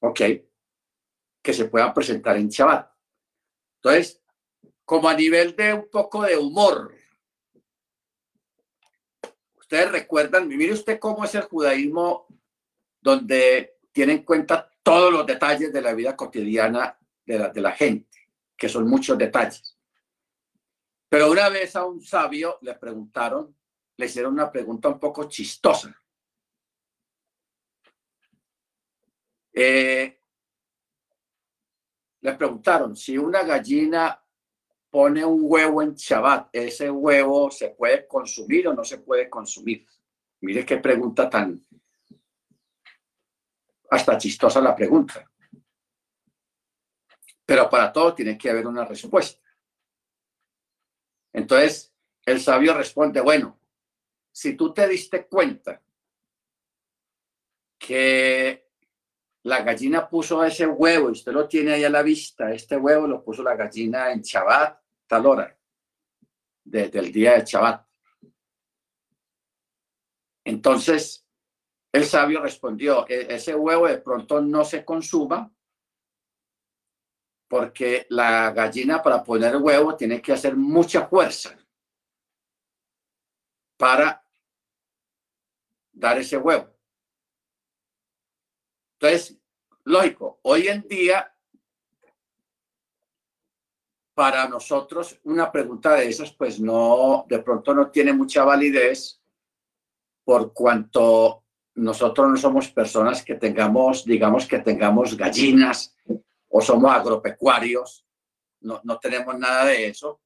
¿Ok? Que se puedan presentar en Shabbat. Entonces, como a nivel de un poco de humor, recuerdan, mire usted cómo es el judaísmo donde tiene en cuenta todos los detalles de la vida cotidiana de la, de la gente, que son muchos detalles. Pero una vez a un sabio le preguntaron, le hicieron una pregunta un poco chistosa. Eh, le preguntaron si una gallina pone un huevo en Shabbat, ese huevo se puede consumir o no se puede consumir. Mire qué pregunta tan, hasta chistosa la pregunta. Pero para todo tiene que haber una respuesta. Entonces, el sabio responde, bueno, si tú te diste cuenta que la gallina puso ese huevo, y usted lo tiene ahí a la vista, este huevo lo puso la gallina en Shabbat, tal hora, desde el día de Shabbat. Entonces, el sabio respondió, "E- ese huevo de pronto no se consuma porque la gallina para poner huevo tiene que hacer mucha fuerza para dar ese huevo. Entonces, lógico, hoy en día, para nosotros, una pregunta de esas, pues no, de pronto no tiene mucha validez por cuanto nosotros no somos personas que tengamos, digamos que tengamos gallinas o somos agropecuarios, no, no tenemos nada de eso.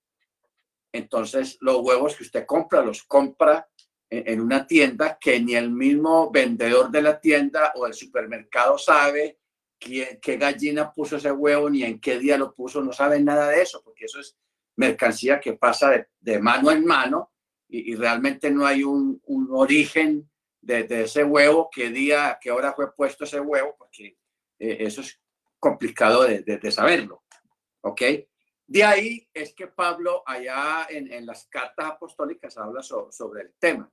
Entonces, los huevos que usted compra, los compra en, en una tienda que ni el mismo vendedor de la tienda o el supermercado sabe quién, qué gallina puso ese huevo ni en qué día lo puso, no saben nada de eso, porque eso es mercancía que pasa de, de mano en mano y, y realmente no hay un, un origen de, de, ese huevo, qué día, a qué hora fue puesto ese huevo, porque eh, eso es complicado de, de, saberlo. ¿Ok? De ahí es que Pablo allá en, en las cartas apostólicas habla so, sobre el tema,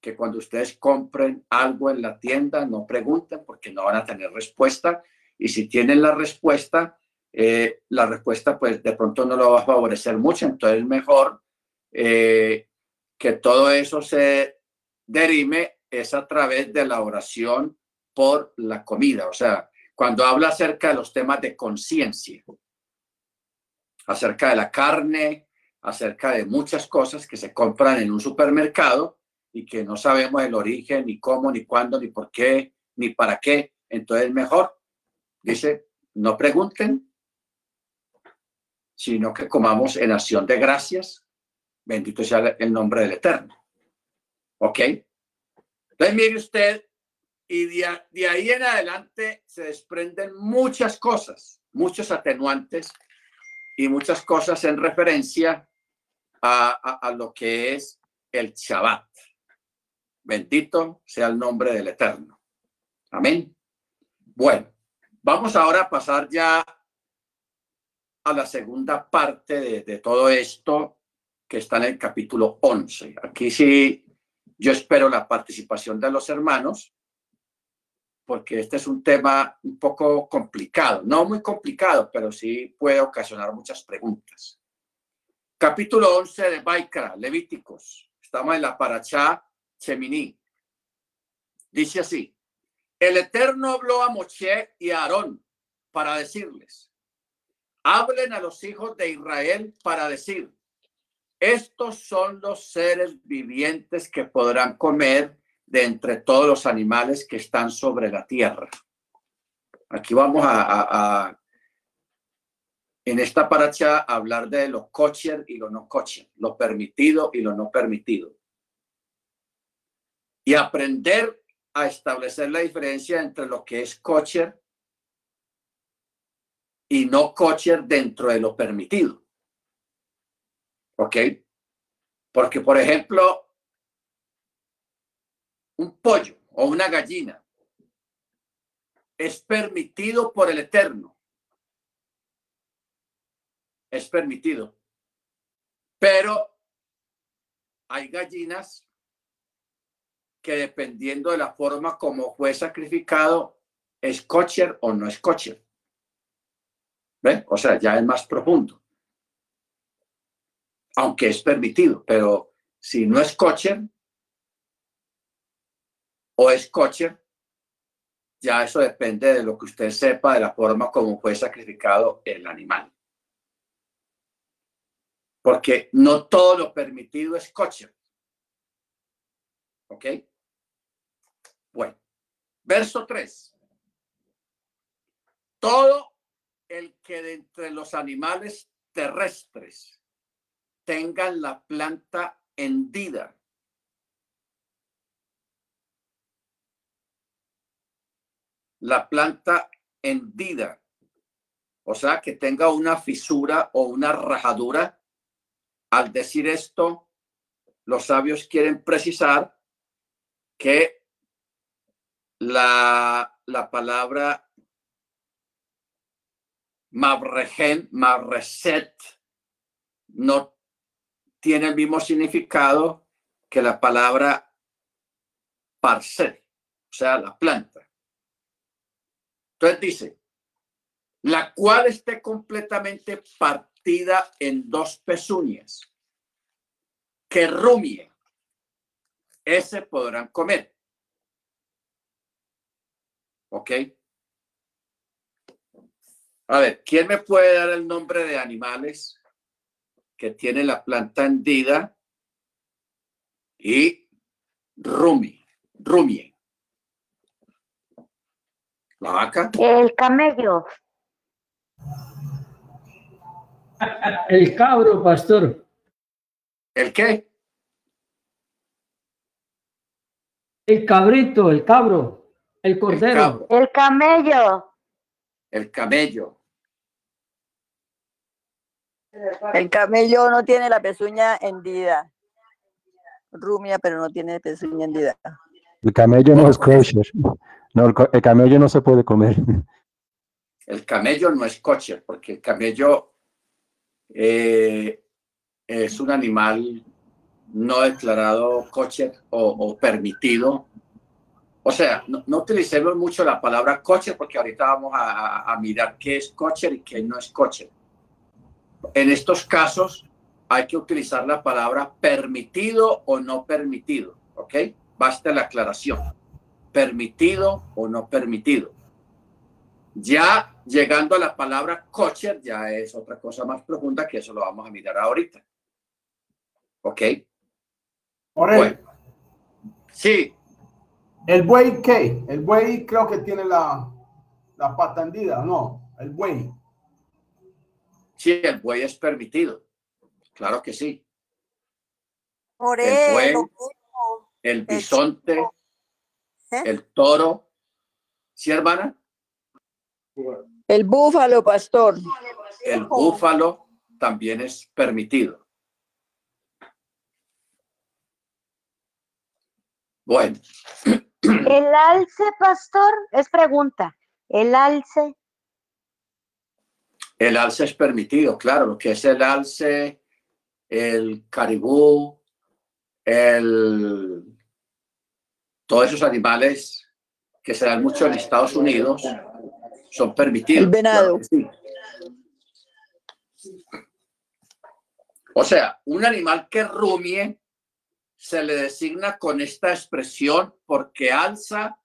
que cuando ustedes compren algo en la tienda, no pregunten porque no van a tener respuesta. Y si tienen la respuesta, eh, la respuesta pues de pronto no lo va a favorecer mucho. Entonces es mejor eh, que todo eso se derime es a través de la oración por la comida. O sea, cuando habla acerca de los temas de conciencia, acerca de la carne, acerca de muchas cosas que se compran en un supermercado y que no sabemos el origen, ni cómo, ni cuándo, ni por qué, ni para qué. Entonces, mejor, dice, no pregunten, sino que comamos en acción de gracias. Bendito sea el nombre del Eterno. ¿Ok? Entonces, mire usted, y de, ahí en adelante se desprenden muchas cosas, muchos atenuantes y muchas cosas en referencia a, a lo que es el Shabbat. Bendito sea el nombre del Eterno. Amén. Bueno, vamos ahora a pasar ya a la segunda parte de, de todo esto que está en el capítulo 11. Aquí sí yo espero la participación de los hermanos, porque este es un tema un poco complicado, no muy complicado, pero sí puede ocasionar muchas preguntas. Capítulo 11 de Baikra, Levíticos. Estamos en la Parachá Cheminí. Dice así, el Eterno habló a Moshe y a Aarón para decirles, hablen a los hijos de Israel para decir, estos son los seres vivientes que podrán comer de entre todos los animales que están sobre la tierra. Aquí vamos a, en esta paracha hablar de lo kosher y lo no kosher, lo permitido y lo no permitido. Y aprender a establecer la diferencia entre lo que es kosher y no kosher dentro de lo permitido. ¿Ok? Porque, por ejemplo, un pollo o una gallina es permitido por el Eterno. Es permitido. Pero hay gallinas que dependiendo de la forma como fue sacrificado, es kosher o no es kosher. ¿Ven? O sea, ya es más profundo aunque es permitido, pero si no es kosher o es kosher, ya eso depende de lo que usted sepa de la forma como fue sacrificado el animal. Porque no todo lo permitido es kosher. ¿Ok? Bueno, verso 3. Todo el que de entre los animales terrestres tengan la planta hendida. La planta hendida. O sea, que tenga una fisura o una rajadura. Al decir esto, los sabios quieren precisar que la, la palabra mabregen, mabreset, no tiene el mismo significado que la palabra parcel, o sea, la planta. Entonces dice, la cual esté completamente partida en dos pezuñas, que rumie, ese podrán comer. ¿Ok? A ver, ¿quién me puede dar el nombre de animales que tienen la planta hendida y rumi, rumie? La vaca. El camello. El cabro, pastor. ¿El qué? El cabrito, el cabro, el cordero. El camello. El camello. El camello no tiene la pezuña hendida. Rumia, pero no tiene pezuña hendida. El camello no es kosher. No, el, camello no se puede comer. El camello no es coche, porque el camello eh, es un animal no declarado coche o, o permitido. O sea, no, no utilicemos mucho la palabra coche porque ahorita vamos a, a- a mirar qué es coche y qué no es coche. En estos casos hay que utilizar la palabra permitido o no permitido, ¿ok? Basta la aclaración. Permitido o no permitido. Ya llegando a la palabra kosher, ya es otra cosa más profunda que eso lo vamos a mirar ahorita. ¿Ok? Bueno. Sí, ¿el buey qué? El buey creo que tiene la, la pata hendida, ¿no? El buey. sí, el buey es permitido. Claro que sí. Por El buey, el bisonte, ¿eh? el toro. ¿Sí, hermana? el búfalo, pastor. El búfalo también es permitido. Bueno, El alce, pastor, es pregunta. El alce. El alce es permitido, claro, lo que es el alce, el caribú, el, todos esos animales que se dan mucho en Estados Unidos son permitidos. El venado. claro sí. O sea, un animal que rumie se le designa con esta expresión porque alza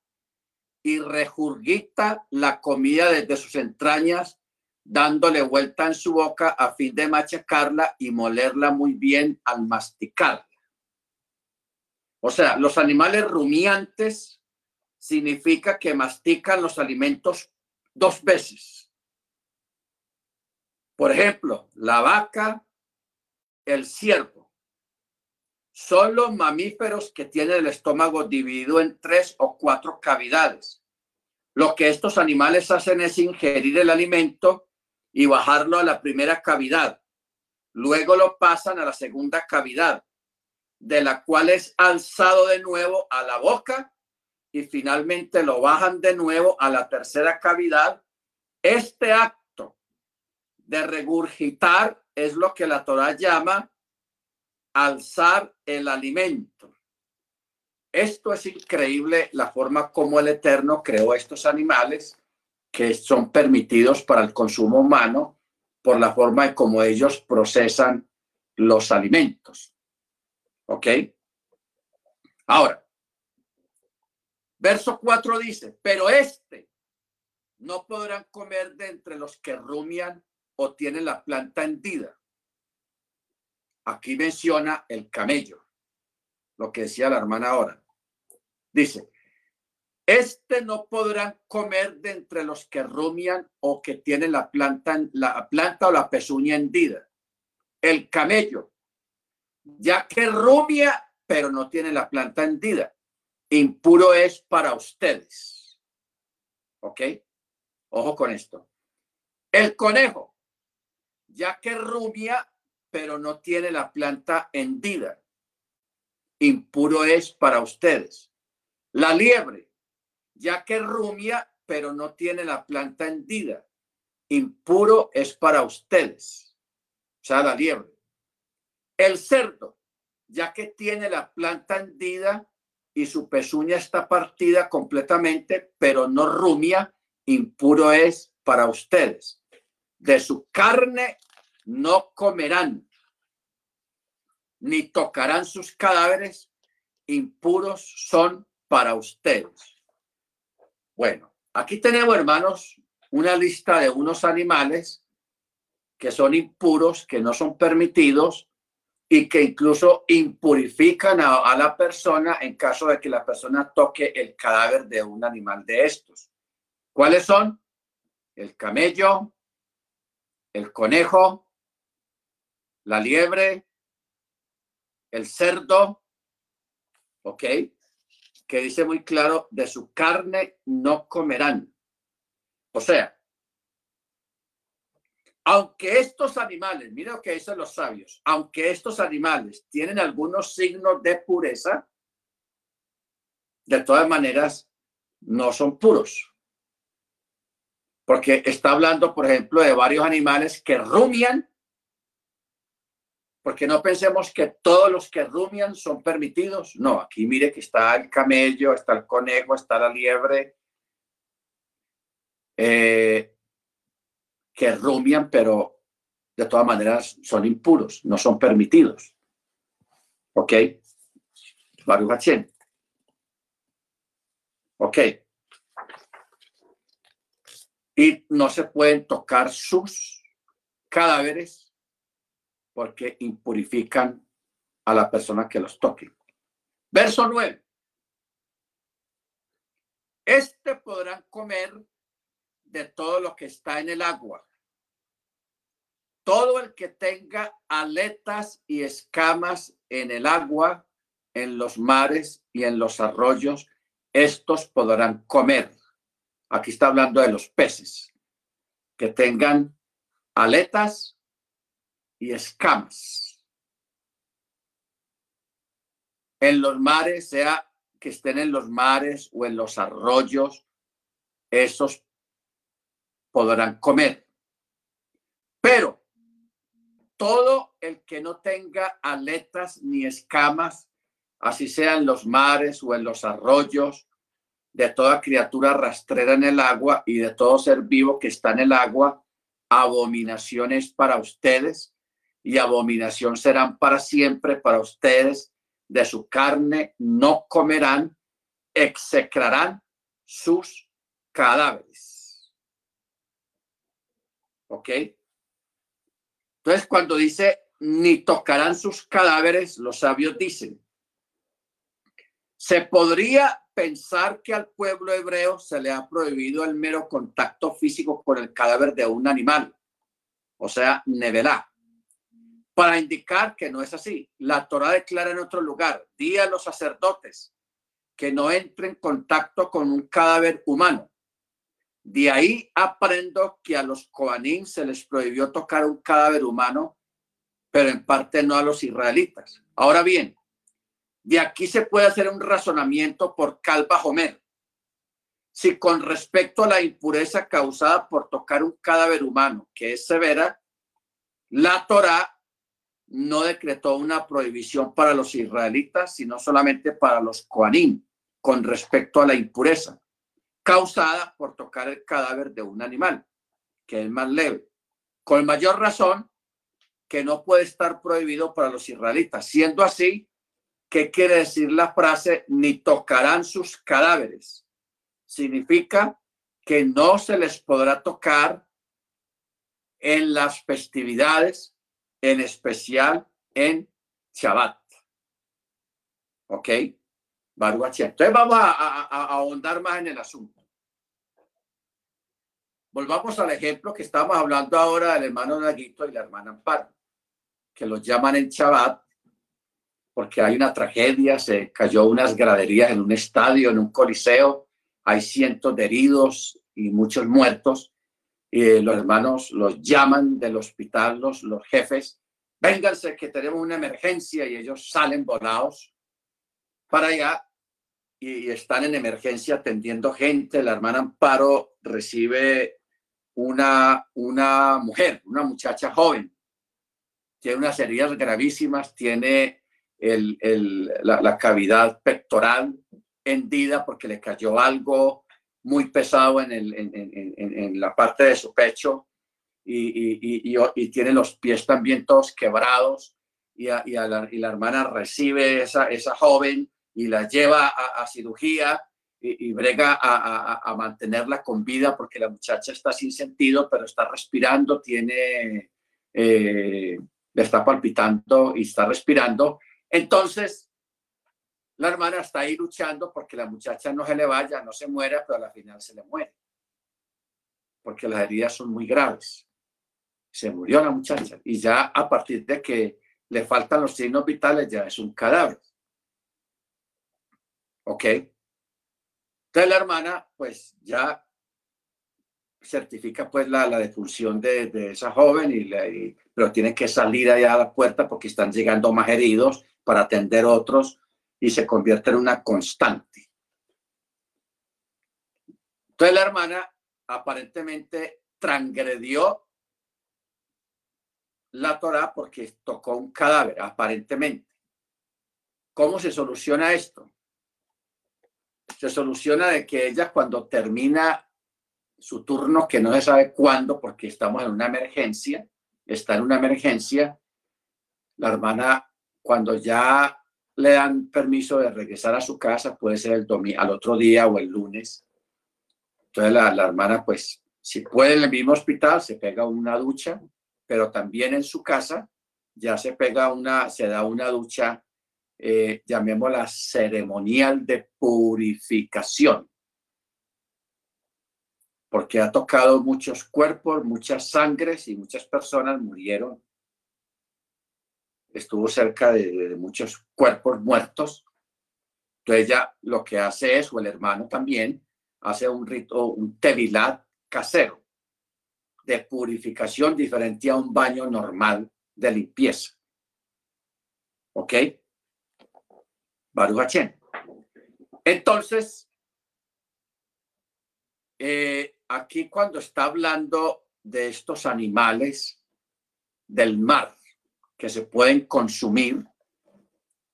y regurgita la comida desde sus entrañas dándole vuelta en su boca a fin de machacarla y molerla muy bien al masticarla. O sea, los animales rumiantes significa que mastican los alimentos dos veces. Por ejemplo, la vaca, el ciervo. Son los mamíferos que tienen el estómago dividido en tres o cuatro cavidades. Lo que estos animales hacen es ingerir el alimento y bajarlo a la primera cavidad. Luego lo pasan a la segunda cavidad, de la cual es alzado de nuevo a la boca y finalmente lo bajan de nuevo a la tercera cavidad. Este acto de regurgitar es lo que la Torah llama alzar el alimento. Esto es increíble, la forma como el Eterno creó estos animales que son permitidos para el consumo humano por la forma en cómo ellos procesan los alimentos. ¿Ok? Ahora, verso 4 dice, pero este no podrán comer de entre los que rumian o tienen la planta hendida. Aquí menciona el camello, lo que decía la hermana ahora. Dice, este no podrán comer de entre los que rumian o que tienen la planta, la planta o la pezuña hendida. El camello, ya que rumia, pero no tiene la planta hendida. Impuro es para ustedes. ¿Ok? Ojo con esto. El conejo, ya que rumia, pero no tiene la planta hendida. Impuro es para ustedes. La liebre, ya que rumia, pero no tiene la planta hendida. Impuro es para ustedes, o sea, la liebre. El cerdo, ya que tiene la planta hendida y su pezuña está partida completamente, pero no rumia, impuro es para ustedes. De su carne no comerán, ni tocarán sus cadáveres, impuros son para ustedes. Bueno, aquí tenemos, hermanos, una lista de unos animales que son impuros, que no son permitidos y que incluso impurifican a, la persona en caso de que la persona toque el cadáver de un animal de estos. ¿Cuáles son? El camello, el conejo, la liebre, el cerdo, ¿ok? Que dice muy claro, de su carne no comerán. O sea, aunque estos animales, mira lo que dicen los sabios, aunque estos animales tienen algunos signos de pureza, de todas maneras no son puros. Porque está hablando, por ejemplo, de varios animales que rumian porque no pensemos que todos los que rumian son permitidos. No, aquí mire que está el camello, está el conejo, está la liebre, eh, que rumian, pero de todas maneras son impuros, no son permitidos. ¿Ok? Ok. Y no se pueden tocar sus cadáveres porque impurifican a la persona que los toque. Verso 9. Este podrán comer de todo lo que está en el agua. Todo el que tenga aletas y escamas en el agua, en los mares y en los arroyos, estos podrán comer. Aquí está hablando de los peces que tengan aletas y escamas. En los mares, sea que estén en los mares o en los arroyos, esos podrán comer. Pero todo el que no tenga aletas ni escamas, así sea en los mares o en los arroyos, de toda criatura rastrera en el agua y de todo ser vivo que está en el agua, abominaciones para ustedes y abominación serán para siempre para ustedes. De su carne no comerán, execrarán sus cadáveres. ¿Ok? Entonces, cuando dice ni tocarán sus cadáveres, los sabios dicen, se podría pensar que al pueblo hebreo se le ha prohibido el mero contacto físico con el cadáver de un animal, o sea, nevelá para indicar que no es así. La Torah declara en otro lugar, di a los sacerdotes que no entren en contacto con un cadáver humano. De ahí aprendo que a los Koanim se les prohibió tocar un cadáver humano, pero en parte no a los israelitas. Ahora bien, de aquí se puede hacer un razonamiento por Calva Homer. Si con respecto a la impureza causada por tocar un cadáver humano, que es severa, la Torah no decretó una prohibición para los israelitas, sino solamente para los coanim con respecto a la impureza causada por tocar el cadáver de un animal, que es más leve. Con mayor razón que no puede estar prohibido para los israelitas. Siendo así, ¿qué quiere decir la frase ni tocarán sus cadáveres? Significa que no se les podrá tocar en las festividades en especial en Shabbat. ¿Ok? Entonces vamos a, ahondar más en el asunto. Volvamos al ejemplo que estamos hablando ahora del hermano Naguito y la hermana Amparo, que los llaman en Shabbat porque hay una tragedia, se cayó unas graderías en un estadio, en un coliseo, hay cientos de heridos y muchos muertos y los hermanos los llaman del hospital, los, los jefes, vénganse que tenemos una emergencia y ellos salen volados para allá y están en emergencia atendiendo gente. La hermana Amparo recibe una, una mujer, una muchacha joven. Tiene unas heridas gravísimas, tiene el, el, la, cavidad pectoral hendida porque le cayó algo muy pesado en, el, en, en, en la parte de su pecho y, y, y, y, tiene los pies también todos quebrados y, a, a la, la, hermana recibe esa, esa joven y la lleva a, a cirugía y, brega a, a, mantenerla con vida porque la muchacha está sin sentido, pero está respirando, tiene, eh, le está palpitando y está respirando. Entonces, la hermana está ahí luchando porque la muchacha no se le vaya, no se muera, pero al final se le muere. Porque las heridas son muy graves. Se murió la muchacha y ya a partir de que le faltan los signos vitales ya es un cadáver. ¿Ok? Entonces la hermana pues ya certifica pues la, la defunción de, de, esa joven, y, la, y, pero tiene que salir allá a la puerta porque están llegando más heridos para atender otros y se convierte en una constante. Entonces la hermana aparentemente transgredió la Torah porque tocó un cadáver, aparentemente. ¿Cómo se soluciona esto? Se soluciona de que ella cuando termina su turno, que no se sabe cuándo, porque estamos en una emergencia, está en una emergencia, la hermana cuando ya le dan permiso de regresar a su casa, puede ser el domingo, al otro día o el lunes. Entonces la, la hermana, pues, si puede en el mismo hospital, se pega una ducha, pero también en su casa ya se pega una, se da una ducha, eh, llamémosla ceremonial de purificación, porque ha tocado muchos cuerpos, muchas sangres y muchas personas murieron estuvo cerca de, muchos cuerpos muertos. Entonces ella lo que hace es, o el hermano también, hace un rito, un tevilat casero de purificación diferente a un baño normal de limpieza. ¿Ok? Baruch Entonces, eh, aquí cuando está hablando de estos animales del mar, que se pueden consumir,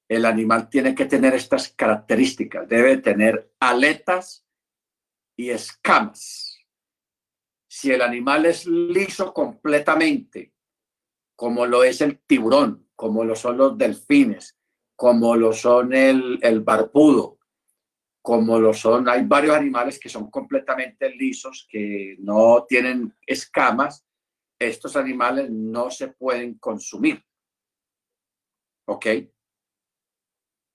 el animal tiene que tener estas características. Debe tener aletas y escamas. Si el animal es liso completamente, como lo es el tiburón, como lo son los delfines, como lo son el, el barbudo, como lo son, hay varios animales que son completamente lisos, que no tienen escamas, estos animales no se pueden consumir. ¿Ok?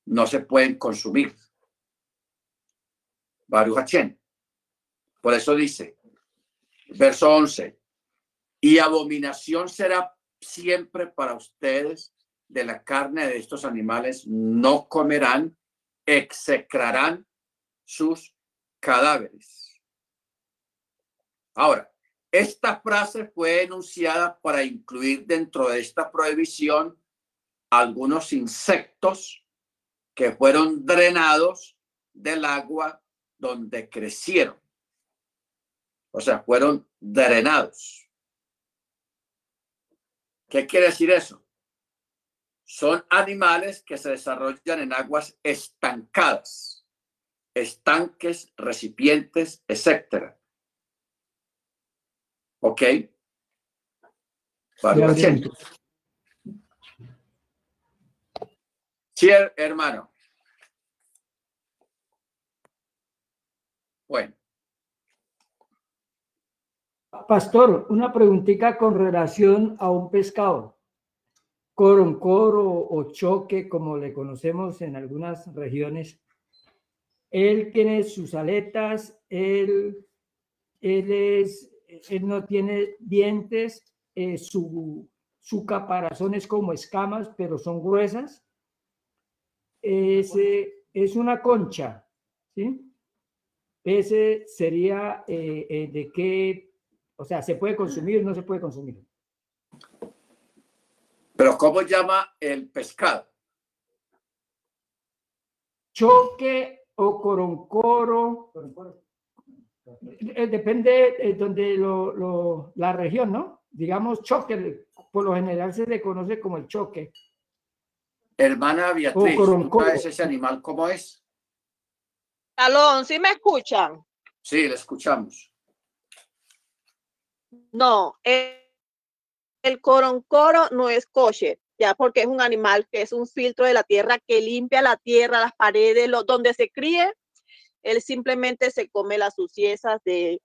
No se pueden consumir. Baruch Hachén. Por eso dice, verso 11, y abominación será siempre para ustedes de la carne de estos animales, no comerán, execrarán sus cadáveres. Ahora, esta frase fue enunciada para incluir dentro de esta prohibición algunos insectos que fueron drenados del agua donde crecieron. O sea, fueron drenados. ¿Qué quiere decir eso? Son animales que se desarrollan en aguas estancadas, estanques, recipientes, etc. ¿Ok? Vale, Hermano. Bueno. Pastor, una preguntita con relación a un pescado. Coroncoro o choque, como le conocemos en algunas regiones. Él tiene sus aletas, él, él, es, él no tiene dientes, eh, su, su caparazón es como escamas, pero son gruesas es, es una concha, ¿sí? Ese sería eh, eh, de qué, o sea, ¿se puede consumir no se puede consumir? Pero ¿cómo llama el pescado? Choque o coroncoro. Eh, Depende de donde lo, lo- la región, ¿no? Digamos choque, por lo general se le conoce como el choque. Hermana Beatriz, ¿tú sabes ese animal cómo es? Alón, ¿sí me escuchan? Sí, le escuchamos. No, el, el coroncoro no es kosher, ya porque es un animal que es un filtro de la tierra que limpia la tierra, las paredes, lo, donde se críe, él simplemente se come las suciezas de,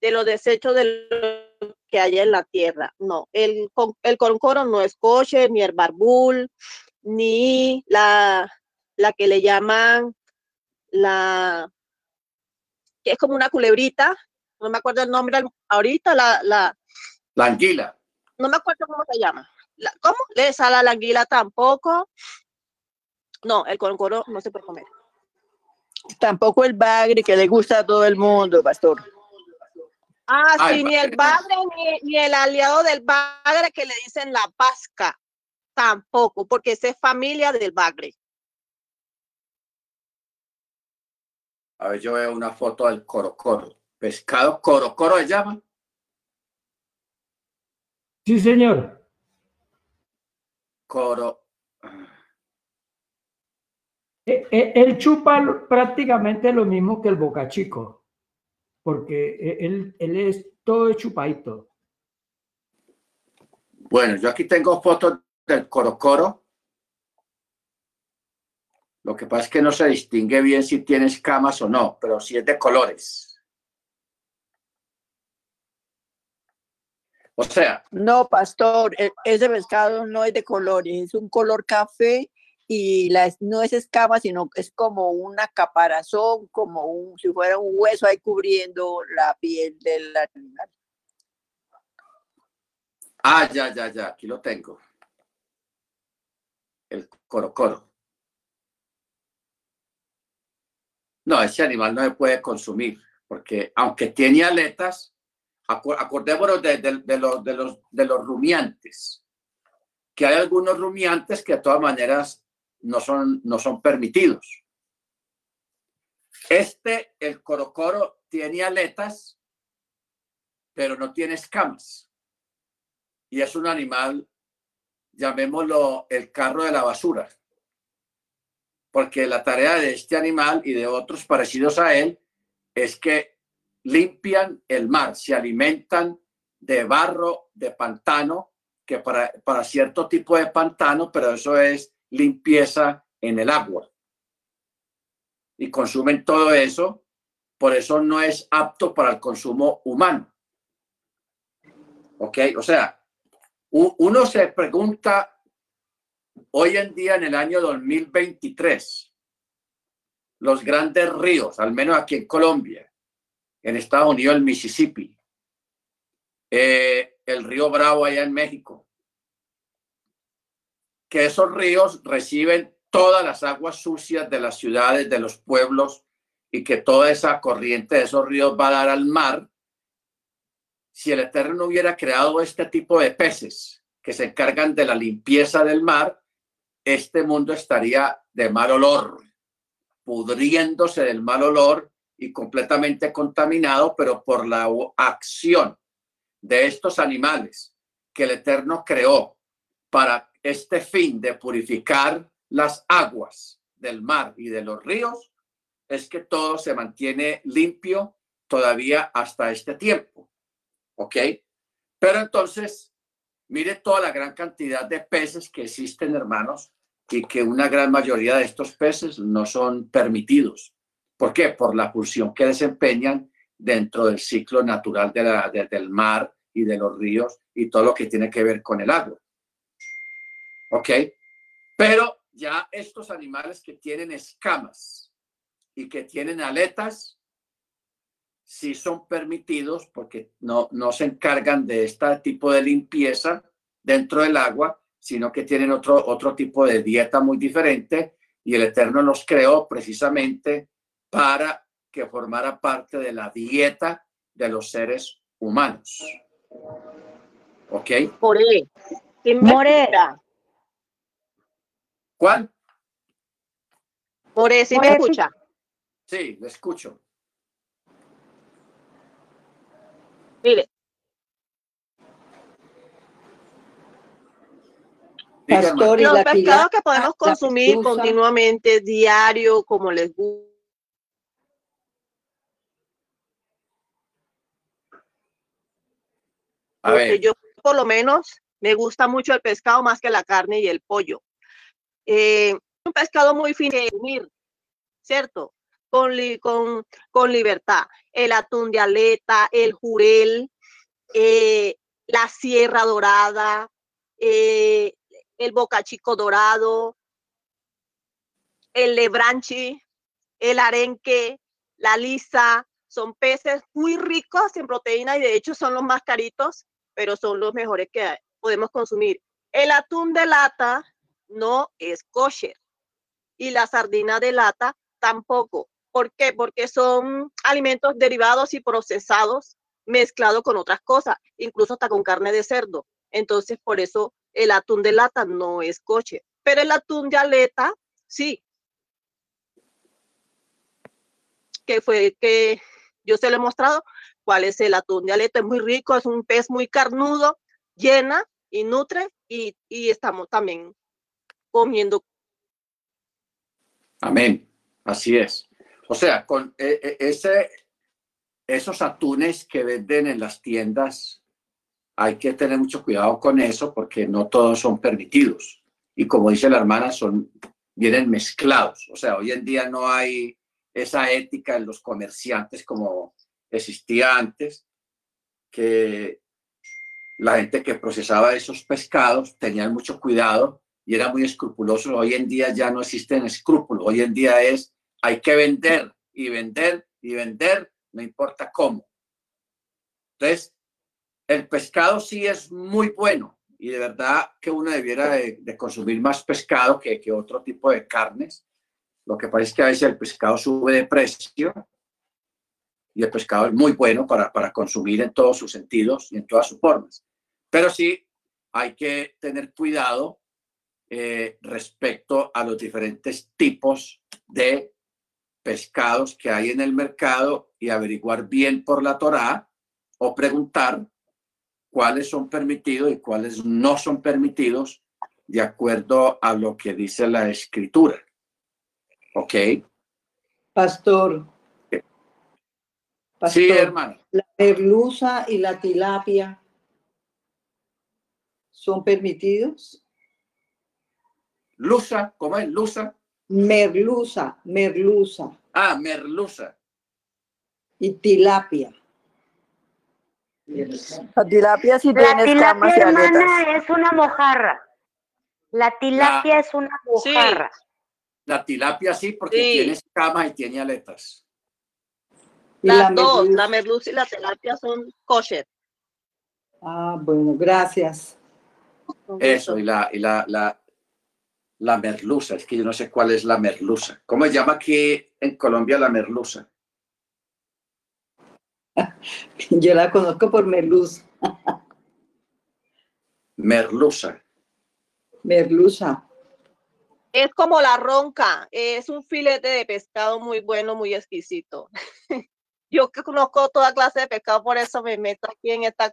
de los desechos de lo que hay en la tierra. No, el, coroncoro no es kosher, ni el barbul, ni la, la que le llaman la, que es como una culebrita, no me acuerdo el nombre ahorita, la, la, La anguila. no me acuerdo cómo se llama. La- ¿Cómo? Le sale a la anguila tampoco. No, el coroncoro no se puede comer. Tampoco el bagre que le gusta a todo el mundo, pastor. Ah, sí, ni el bagre, ni, ni el aliado del bagre que le dicen la pasca. Tampoco, porque esa es familia del bagre. A ver, yo veo una foto del corocoro. Pescado corocoro se llama. Sí, señor. Coro. E- e- Él chupa prácticamente lo mismo que el bocachico, porque e- él, él es todo chupadito. Bueno, yo aquí tengo fotos del corocoro. Lo que pasa es que no se distingue bien si tiene escamas o no, pero sí es de colores. O sea, No, pastor, e- ese pescado no es de colores, es un color café y la, no es escama, sino es como una caparazón, como un, si fuera un hueso ahí cubriendo la piel del animal. ah, ya, ya, ya, aquí lo tengo. El corocoro. No, ese animal no se puede consumir, porque aunque tiene aletas, acordémonos de, de- de los, de, los, de los rumiantes, que hay algunos rumiantes que de todas maneras no son, no son permitidos. Este, el corocoro, tiene aletas, pero no tiene escamas. Y es un animal, llamémoslo el carro de la basura porque la tarea de este animal y de otros parecidos a él es que limpian el mar, se alimentan de barro, de pantano, que para, para cierto tipo de pantano, pero eso es limpieza en el agua. Y consumen todo eso, por eso no es apto para el consumo humano. ¿Ok? O sea, uno se pregunta hoy en día, en el año 2023, los grandes ríos, al menos aquí en Colombia, en Estados Unidos, el Mississippi, eh, el río Bravo allá en México, que esos ríos reciben todas las aguas sucias de las ciudades, de los pueblos, y que toda esa corriente de esos ríos va a dar al mar. Si el Eterno no hubiera creado este tipo de peces que se encargan de la limpieza del mar, este mundo estaría de mal olor, pudriéndose del mal olor y completamente contaminado, pero por la acción de estos animales que el Eterno creó para este fin de purificar las aguas del mar y de los ríos, es que todo se mantiene limpio todavía hasta este tiempo. ¿Ok? Pero entonces, mire toda la gran cantidad de peces que existen, hermanos, y que una gran mayoría de estos peces no son permitidos. ¿Por qué? Por la función que desempeñan dentro del ciclo natural de del mar y de los ríos y todo lo que tiene que ver con el agua. ¿Ok? Pero ya estos animales que tienen escamas y que tienen aletas, sí son permitidos porque no, no se encargan de este tipo de limpieza dentro del agua, sino que tienen otro, otro tipo de dieta muy diferente y el Eterno los creó precisamente para que formara parte de la dieta de los seres humanos. ¿Ok? More. ¿sí me More. escucha? ¿Cuál? More, ¿sí me escucha? Sí, le escucho. Mire, Pastor, y los la pescados que podemos consumir continuamente, diario, como les gusta. a ver, yo por lo menos me gusta mucho el pescado más que la carne y el pollo. Eh, un pescado muy fino de consumir, ¿cierto? Con, con, con libertad. El atún de aleta, el jurel, eh, la sierra dorada, eh, el bocachico dorado, el lebranchi, el arenque, la lisa, son peces muy ricos en proteína y de hecho son los más caritos, pero son los mejores que podemos consumir. El atún de lata no es kosher y la sardina de lata tampoco. ¿Por qué? Porque son alimentos derivados y procesados mezclados con otras cosas, incluso hasta con carne de cerdo. Entonces, por eso el atún de lata no es kosher. Pero el atún de aleta, sí. Que fue que yo se lo he mostrado cuál es el atún de aleta. Es muy rico, es un pez muy carnudo, llena y nutre y, y estamos también comiendo. amén. Así es. O sea, con eh, eh, ese, esos atunes que venden en las tiendas, hay que tener mucho cuidado con eso porque no todos son permitidos. Y como dice la hermana, son, vienen mezclados. O sea, hoy en día no hay esa ética en los comerciantes como existía antes, que la gente que procesaba esos pescados tenían mucho cuidado y era muy escrupuloso. Hoy en día ya no existen escrúpulos. Hoy en día es, hay que vender y vender y vender, no importa cómo. Entonces, el pescado sí es muy bueno y de verdad que uno debiera de, consumir más pescado que, que otro tipo de carnes. Lo que pasa es que a veces el pescado sube de precio y el pescado es muy bueno para, para consumir en todos sus sentidos y en todas sus formas. Pero sí hay que tener cuidado eh, respecto a los diferentes tipos de pescados que hay en el mercado y averiguar bien por la Torá o preguntar cuáles son permitidos y cuáles no son permitidos de acuerdo a lo que dice la escritura. ¿Ok? Pastor. Sí, Pastor, hermano. la merluza y la tilapia son permitidos. Lusa, ¿cómo es? Lusa. Merluza, merluza Ah, merluza. y tilapia. La tilapia sí La tiene y tilapia, aletas. hermana, es una mojarra. La tilapia es una Sí. mojarra. La tilapia sí, porque Sí. tiene escamas y tiene aletas. Las la dos, merluza. la merluza y la tilapia son kosher. Ah, bueno, gracias. Eso, y la, y la, la, la merluza. Es que yo no sé cuál es la merluza. ¿Cómo se llama aquí en Colombia la merluza? Yo la conozco por merluza. Merluza. Merluza. Es como la ronca, es un filete de pescado muy bueno, muy exquisito. Yo que conozco toda clase de pescado, por eso me meto aquí en esta.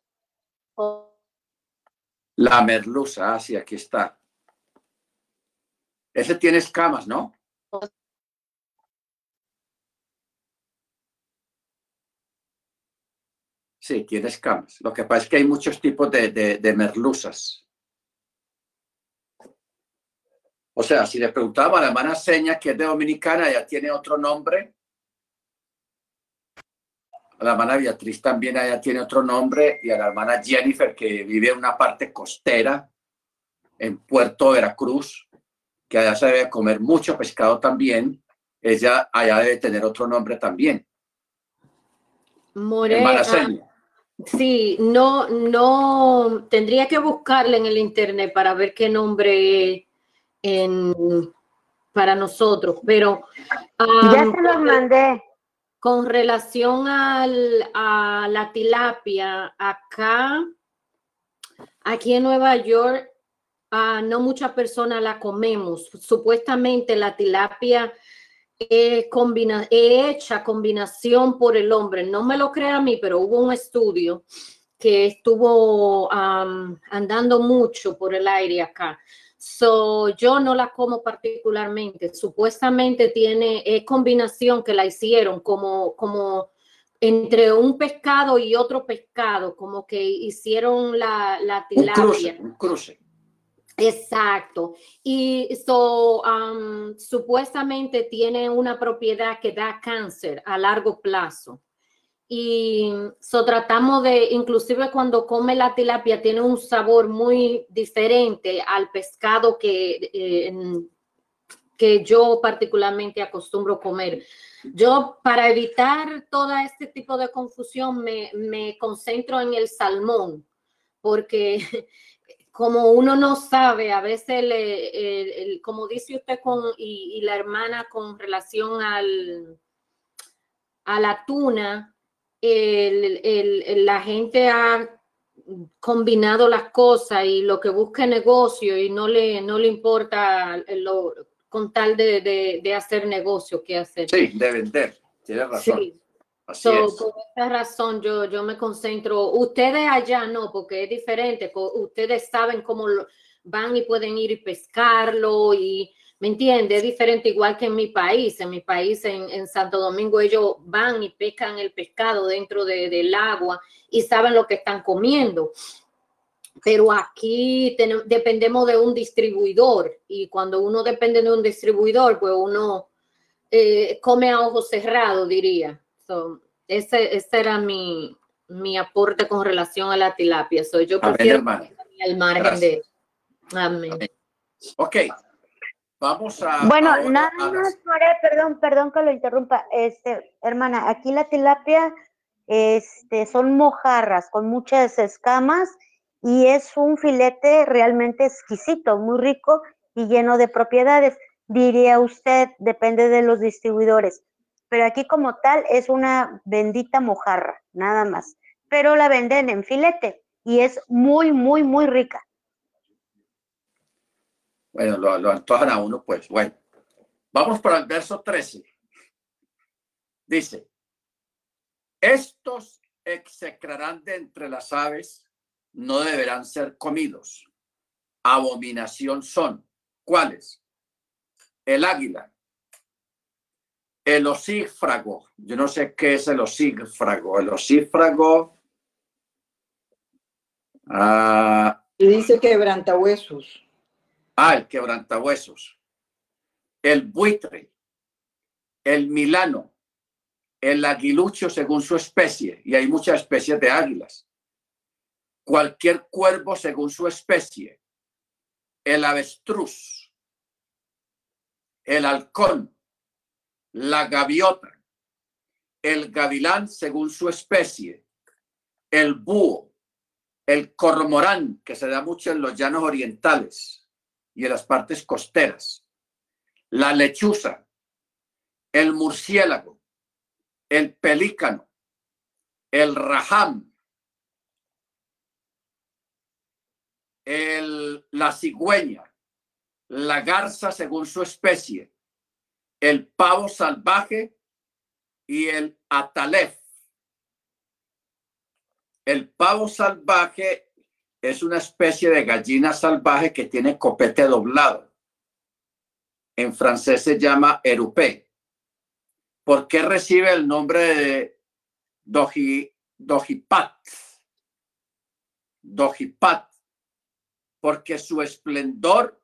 La merluza, ah, sí, aquí está. Ese tiene escamas, ¿no? Sí, tiene escamas. Lo que pasa es que hay muchos tipos de, de, merluzas. O sea, si le preguntaba a la hermana Seña, que es de Dominicana, ya tiene otro nombre. A la hermana Beatriz también allá tiene otro nombre. Y a la hermana Jennifer, que vive en una parte costera, en Puerto Veracruz, que allá se debe comer mucho pescado también. Ella allá debe tener otro nombre también. More, Hermana ah, sí, no, no, tendría que buscarle en el internet para ver qué nombre en, para nosotros, pero Ya se los mandé. con relación al, a la tilapia, acá, aquí en Nueva York, ah, no muchas personas la comemos. Supuestamente la tilapia es combina es hecha combinación por el hombre. No me lo crea a mí, pero hubo un estudio que estuvo am, andando mucho por el aire acá. So, yo no la como particularmente. Supuestamente tiene es combinación que la hicieron como, como entre un pescado y otro pescado, como que hicieron la, la Un cruce, tilapia. un cruce. Exacto. Y so, supuestamente tiene una propiedad que da cáncer a largo plazo. Y so, tratamos de, inclusive cuando come la tilapia, tiene un sabor muy diferente al pescado que, eh, que yo particularmente acostumbro comer. Yo, para evitar todo este tipo de confusión, me, me concentro en el salmón, porque como uno no sabe, a veces, le- el- el- como dice usted con, y, y la hermana con relación al, a la tuna, el- el- el- la gente ha combinado las cosas y lo que busca es negocio y no le, no le importa lo, con tal de, de- de hacer negocio que hacer. Sí, de vender. Tienes razón. Sí. Así So, es. por esta razón yo, yo me concentro, ustedes allá no, porque es diferente, ustedes saben cómo lo- van y pueden ir y pescarlo y, ¿me entiende? Es diferente igual que en mi país, en mi país, en, en Santo Domingo, ellos van y pescan el pescado dentro de- del agua y saben lo que están comiendo. Pero aquí dependemos de un distribuidor y cuando uno depende de un distribuidor, pues uno eh, come a ojos cerrados, diría. So, ese, ese era mi, mi aporte con relación a la tilapia. So, yo Amén, prefiero al margen Gracias. de... Amén. Amén. Ok. Vamos a. Bueno, nada a las- más, More, perdón, perdón que lo interrumpa. Este, hermana, aquí la tilapia este, son mojarras con muchas escamas y es un filete realmente exquisito, muy rico y lleno de propiedades. Diría usted, depende de los distribuidores. Pero aquí como tal es una bendita mojarra, nada más. Pero la venden en filete y es muy, muy, muy rica. Bueno, lo, antojan a uno, pues. Bueno, vamos para el verso 13. Dice: Estos execrarán de entre las aves, no deberán ser comidos. Abominación son. ¿Cuáles? El águila, el osífrago. Yo no sé qué es el osífrago. El osífrago. Ah, Y dice quebrantahuesos. Ah, el quebrantahuesos, el buitre, el milano, el aguilucho según su especie, y hay muchas especies de águilas. Cualquier cuervo según su especie, el avestruz, el halcón, la gaviota, el gavilán según su especie, el búho, el cormorán, que se da mucho en los llanos orientales y en las partes costeras, la lechuza, el murciélago, el pelícano, el rajam, el, la cigüeña, la garza según su especie, el pavo salvaje y el atalef. El pavo salvaje es una especie de gallina salvaje que tiene copete doblado. En francés se llama erupé. ¿Por qué recibe el nombre de doji, dojipat? Dojipat. Porque su esplendor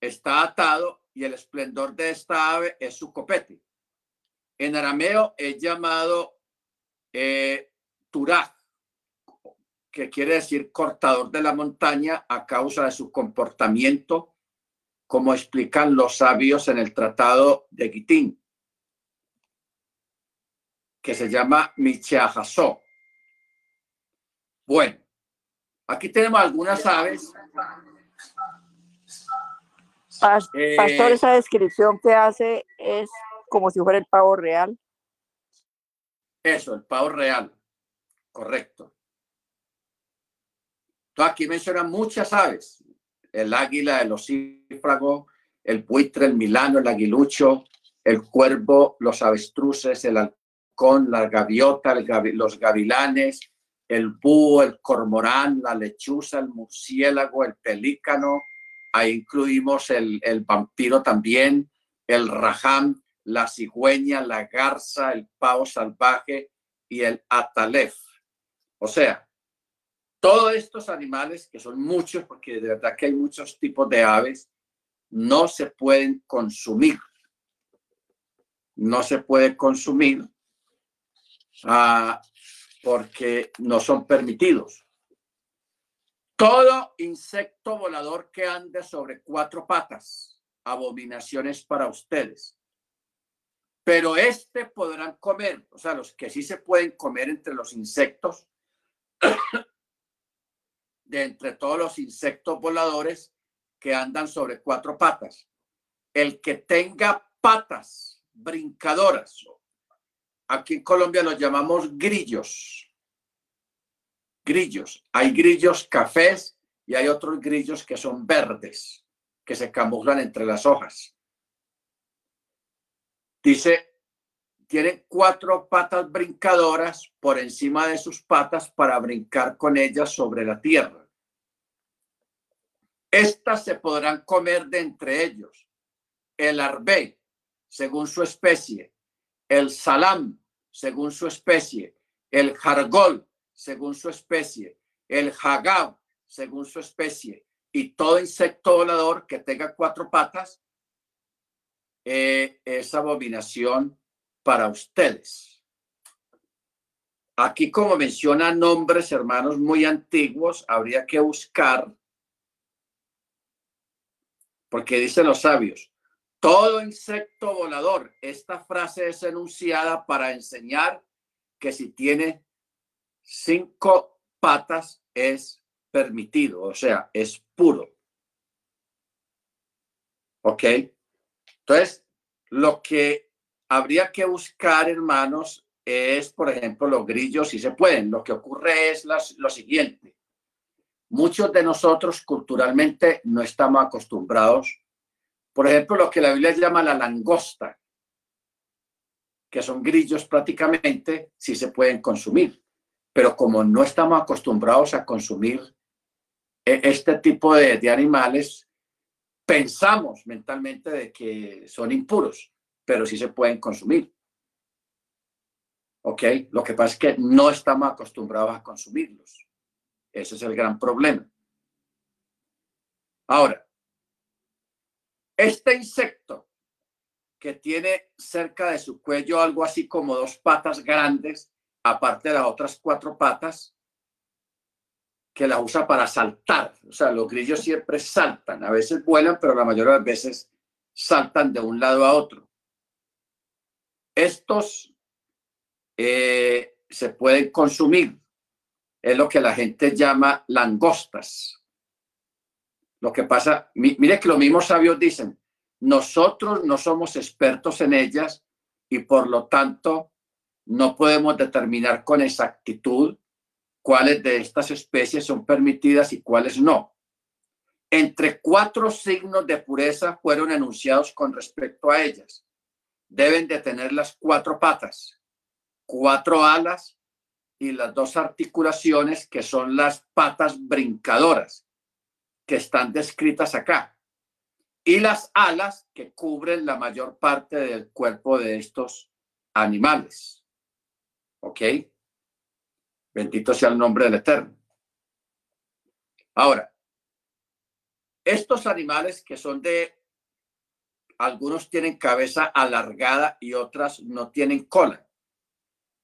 está atado y el esplendor de esta ave es su copete. En arameo es llamado eh, que quiere decir cortador de la montaña a causa de su comportamiento, como explican los sabios en el Tratado de Gitín, que se llama Micheajasó. Bueno, aquí tenemos algunas aves. Pas- Eh, Pastor, esa descripción que hace es como si fuera el pavo real. Eso, el pavo real. Correcto. Entonces aquí mencionan muchas aves. El águila, el osífrago, el buitre, el milano, el aguilucho, el cuervo, los avestruces, el halcón, la gaviota, los gavilanes, el búho, el cormorán, la lechuza, el murciélago, el pelícano. Ahí incluimos el, el vampiro también, el rajam, la cigüeña, la garza, el pavo salvaje y el atalef. O sea, todos estos animales, que son muchos, porque de verdad que hay muchos tipos de aves, no se pueden consumir. No se puede consumir ah, porque no son permitidos. Todo insecto volador que ande sobre cuatro patas, abominaciones para ustedes. Pero este podrán comer, o sea, los que sí se pueden comer entre los insectos, de entre todos los insectos voladores, que andan sobre cuatro patas. El que tenga patas brincadoras, aquí en Colombia los llamamos grillos. Grillos. Hay grillos cafés y hay otros grillos que son verdes, que se camuflan entre las hojas. Dice, tienen cuatro patas brincadoras por encima de sus patas para brincar con ellas sobre la tierra. Estas se podrán comer de entre ellos el arbe, según su especie, el salam, según su especie, el jargol, según su especie, el hagab, según su especie, y todo insecto volador que tenga cuatro patas eh, es abominación para ustedes. Aquí, como menciona nombres, hermanos, muy antiguos, habría que buscar porque dicen los sabios, todo insecto volador, esta frase es enunciada para enseñar que si tiene cinco patas es permitido, o sea, es puro. ¿Ok? Entonces, lo que habría que buscar, hermanos, es, por ejemplo, los grillos, si se pueden. Lo que ocurre es lo siguiente muchos de nosotros culturalmente no estamos acostumbrados. Por ejemplo, lo que la Biblia llama la langosta, que son grillos prácticamente, sí se pueden consumir. Pero como no estamos acostumbrados a consumir e-, este tipo de, animales, pensamos mentalmente de que son impuros, pero sí se pueden consumir. ¿Ok? Lo que pasa es que no estamos acostumbrados a consumirlos. Ese es el gran problema. Ahora, este insecto que tiene cerca de su cuello algo así como dos patas grandes, aparte de las otras cuatro patas, que la usa para saltar. O sea, los grillos siempre saltan. A veces vuelan, pero la mayoría de las veces saltan de un lado a otro. Estos eh, se pueden consumir es lo que la gente llama langostas. Lo que pasa, mire que los mismos sabios dicen, nosotros no somos expertos en ellas y por lo tanto no podemos determinar con exactitud cuáles de estas especies son permitidas y cuáles no. Entre cuatro signos de pureza fueron enunciados con respecto a ellas. Deben de tener las cuatro patas, cuatro alas y las dos articulaciones que son las patas brincadoras que están descritas acá y las alas que cubren la mayor parte del cuerpo de estos animales. ¿Ok? Bendito sea el nombre del Eterno. Ahora, estos animales que son de, algunos tienen cabeza alargada y otras no tienen cola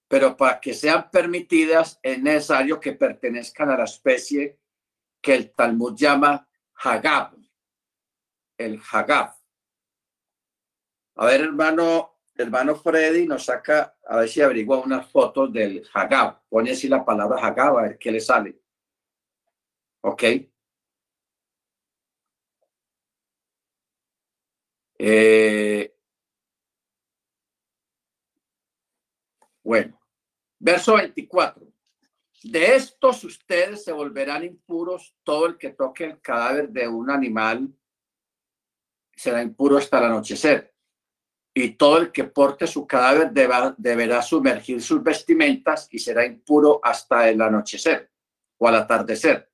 pero para que sean permitidas es necesario que pertenezcan a la especie que el Talmud llama Hagab, el Hagab. A ver, hermano, hermano Freddy nos saca, a ver si averigua unas fotos del Hagab. Pone así la palabra Hagab, a ver qué le sale. ¿Ok? Eh, bueno, Verso 24. De estos ustedes se volverán impuros todo el que toque el cadáver de un animal será impuro hasta el anochecer. Y todo el que porte su cadáver deberá sumergir sus vestimentas y será impuro hasta el anochecer o al atardecer.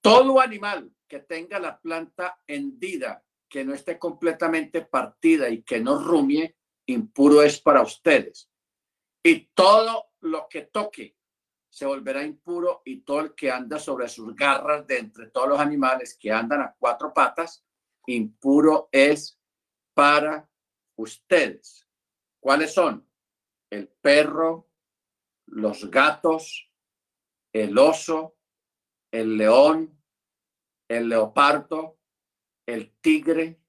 Todo animal que tenga la planta hendida, que no esté completamente partida y que no rumie, impuro es para ustedes. Y todo lo que toque se volverá impuro y todo el que anda sobre sus garras de entre todos los animales que andan a cuatro patas, impuro es para ustedes. ¿Cuáles son? El perro, los gatos, el oso, el león, el leopardo, el tigre,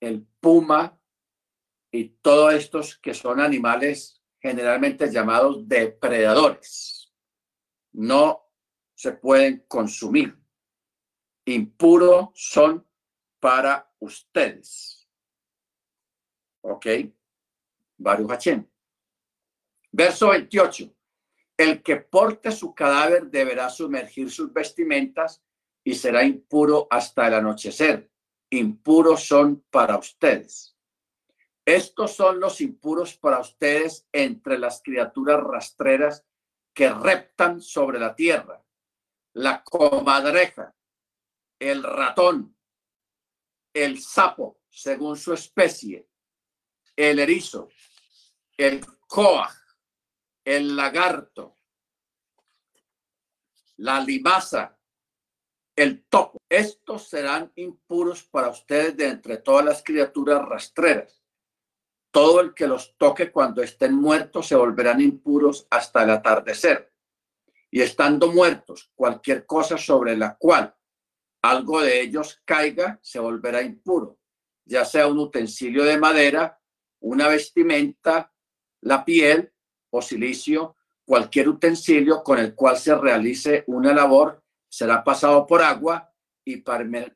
el puma y todos estos que son animales generalmente llamados depredadores. No se pueden consumir. Impuro son para ustedes. ¿Ok? Baruch Hashem. Verso 28. El que porte su cadáver deberá sumergir sus vestimentas y será impuro hasta el anochecer. Impuros son para ustedes. Estos son los impuros para ustedes entre las criaturas rastreras que reptan sobre la tierra. La comadreja, el ratón, el sapo, según su especie, el erizo, el coaj, el lagarto, la limaza, el topo. Estos serán impuros para ustedes de entre todas las criaturas rastreras. Todo el que los toque cuando estén muertos se volverán impuros hasta el atardecer. Y estando muertos, cualquier cosa sobre la cual algo de ellos caiga se volverá impuro, ya sea un utensilio de madera, una vestimenta, la piel o silicio, cualquier utensilio con el cual se realice una labor será pasado por agua y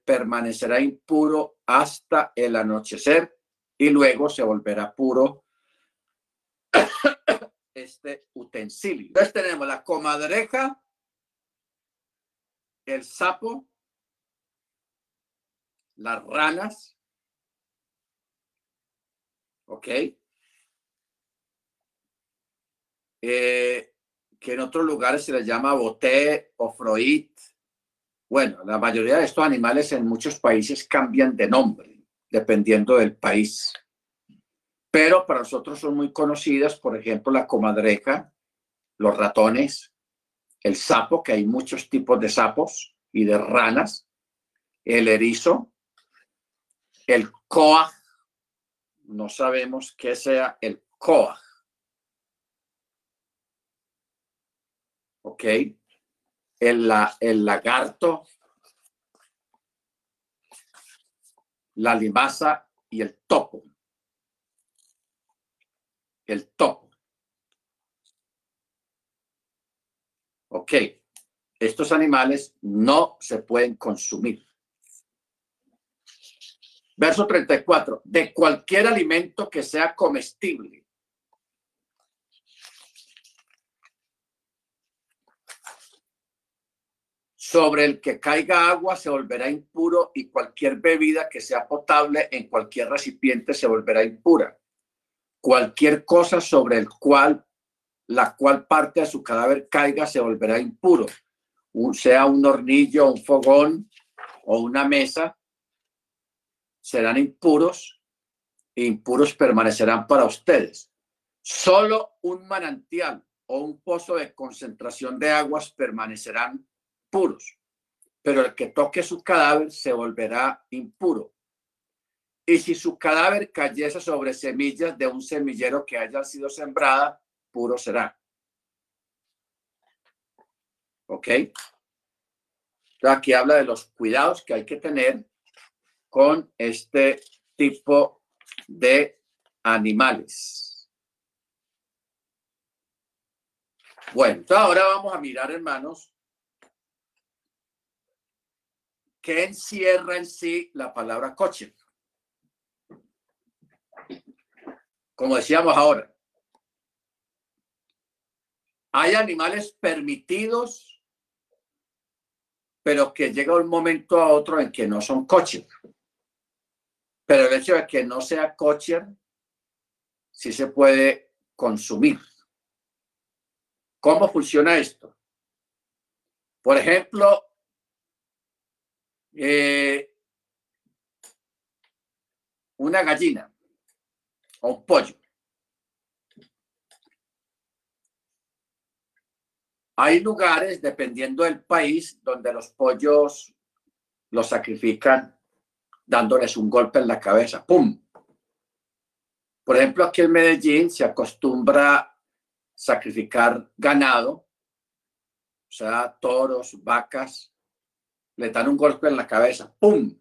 permanecerá impuro hasta el anochecer y luego se volverá puro este utensilio. Entonces tenemos la comadreja, el sapo, las ranas, ¿ok? Eh, que en otros lugares se les llama boté o froit. Bueno, la mayoría de estos animales en muchos países cambian de nombre dependiendo del país. Pero para nosotros son muy conocidas, por ejemplo, la comadreja, los ratones, el sapo, que hay muchos tipos de sapos y de ranas, el erizo, el coaj, no sabemos qué sea el coaj. ¿Ok? El, el lagarto, la limaza y el topo. El topo. Ok. Estos animales no se pueden consumir. Verso 34. De cualquier alimento que sea comestible. Sobre el que caiga agua se volverá impuro y cualquier bebida que sea potable en cualquier recipiente se volverá impura. Cualquier cosa sobre el cual la cual parte de su cadáver caiga se volverá impuro, sea un hornillo, un fogón o una mesa, serán impuros e impuros permanecerán para ustedes. Solo un manantial o un pozo de concentración de aguas permanecerán puros, pero el que toque su cadáver se volverá impuro. Y si su cadáver cayese sobre semillas de un semillero que haya sido sembrada, puro será. ¿Ok? Aquí habla de los cuidados que hay que tener con este tipo de animales. Bueno, entonces ahora vamos a mirar, hermanos, qué encierra en sí la palabra coche. Como decíamos ahora, hay animales permitidos, pero que llega un momento a otro en que no son coches. Pero el hecho de que no sea kosher, sí se puede consumir. ¿Cómo funciona esto? Por ejemplo, eh, una gallina o un pollo. Hay lugares, dependiendo del país, donde los pollos los sacrifican dándoles un golpe en la cabeza. ¡Pum! Por ejemplo, aquí en Medellín se acostumbra sacrificar ganado, o sea, toros, vacas, le dan un golpe en la cabeza, ¡pum!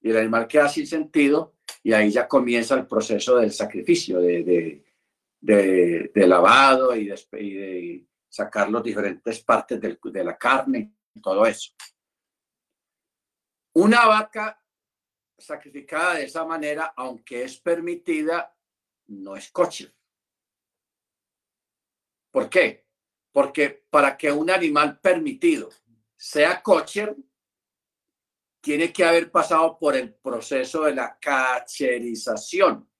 Y el animal queda sin sentido y ahí ya comienza el proceso del sacrificio, de, de, lavado y de, sacar las diferentes partes de la carne y todo eso. Una vaca sacrificada de esa manera, aunque es permitida, no es coche. ¿Por qué? Porque para que un animal permitido sea coche, tiene que haber pasado por el proceso de la cacherización.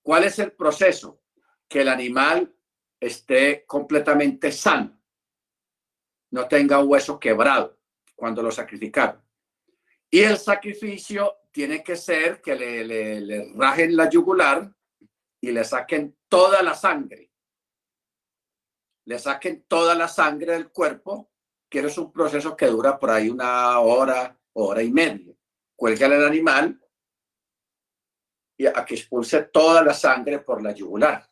¿Cuál es el proceso? Que el animal esté completamente sano, no tenga hueso quebrado cuando lo sacrificaron. Y el sacrificio tiene que ser que le, le, rajen la yugular y le saquen toda la sangre. Le saquen toda la sangre del cuerpo, que es un proceso que dura por ahí una hora, hora y media. Cuelgan el animal y a que expulse toda la sangre por la yugular.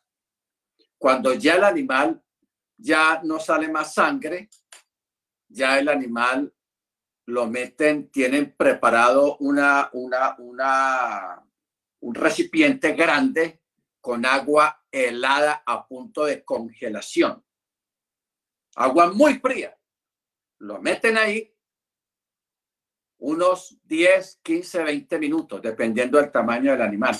Cuando ya el animal ya no sale más sangre, ya el animal lo meten, tienen preparado una, una, una, un recipiente grande con agua helada a punto de congelación. Agua muy fría. Lo meten ahí unos 10, 15, 20 minutos, dependiendo del tamaño del animal.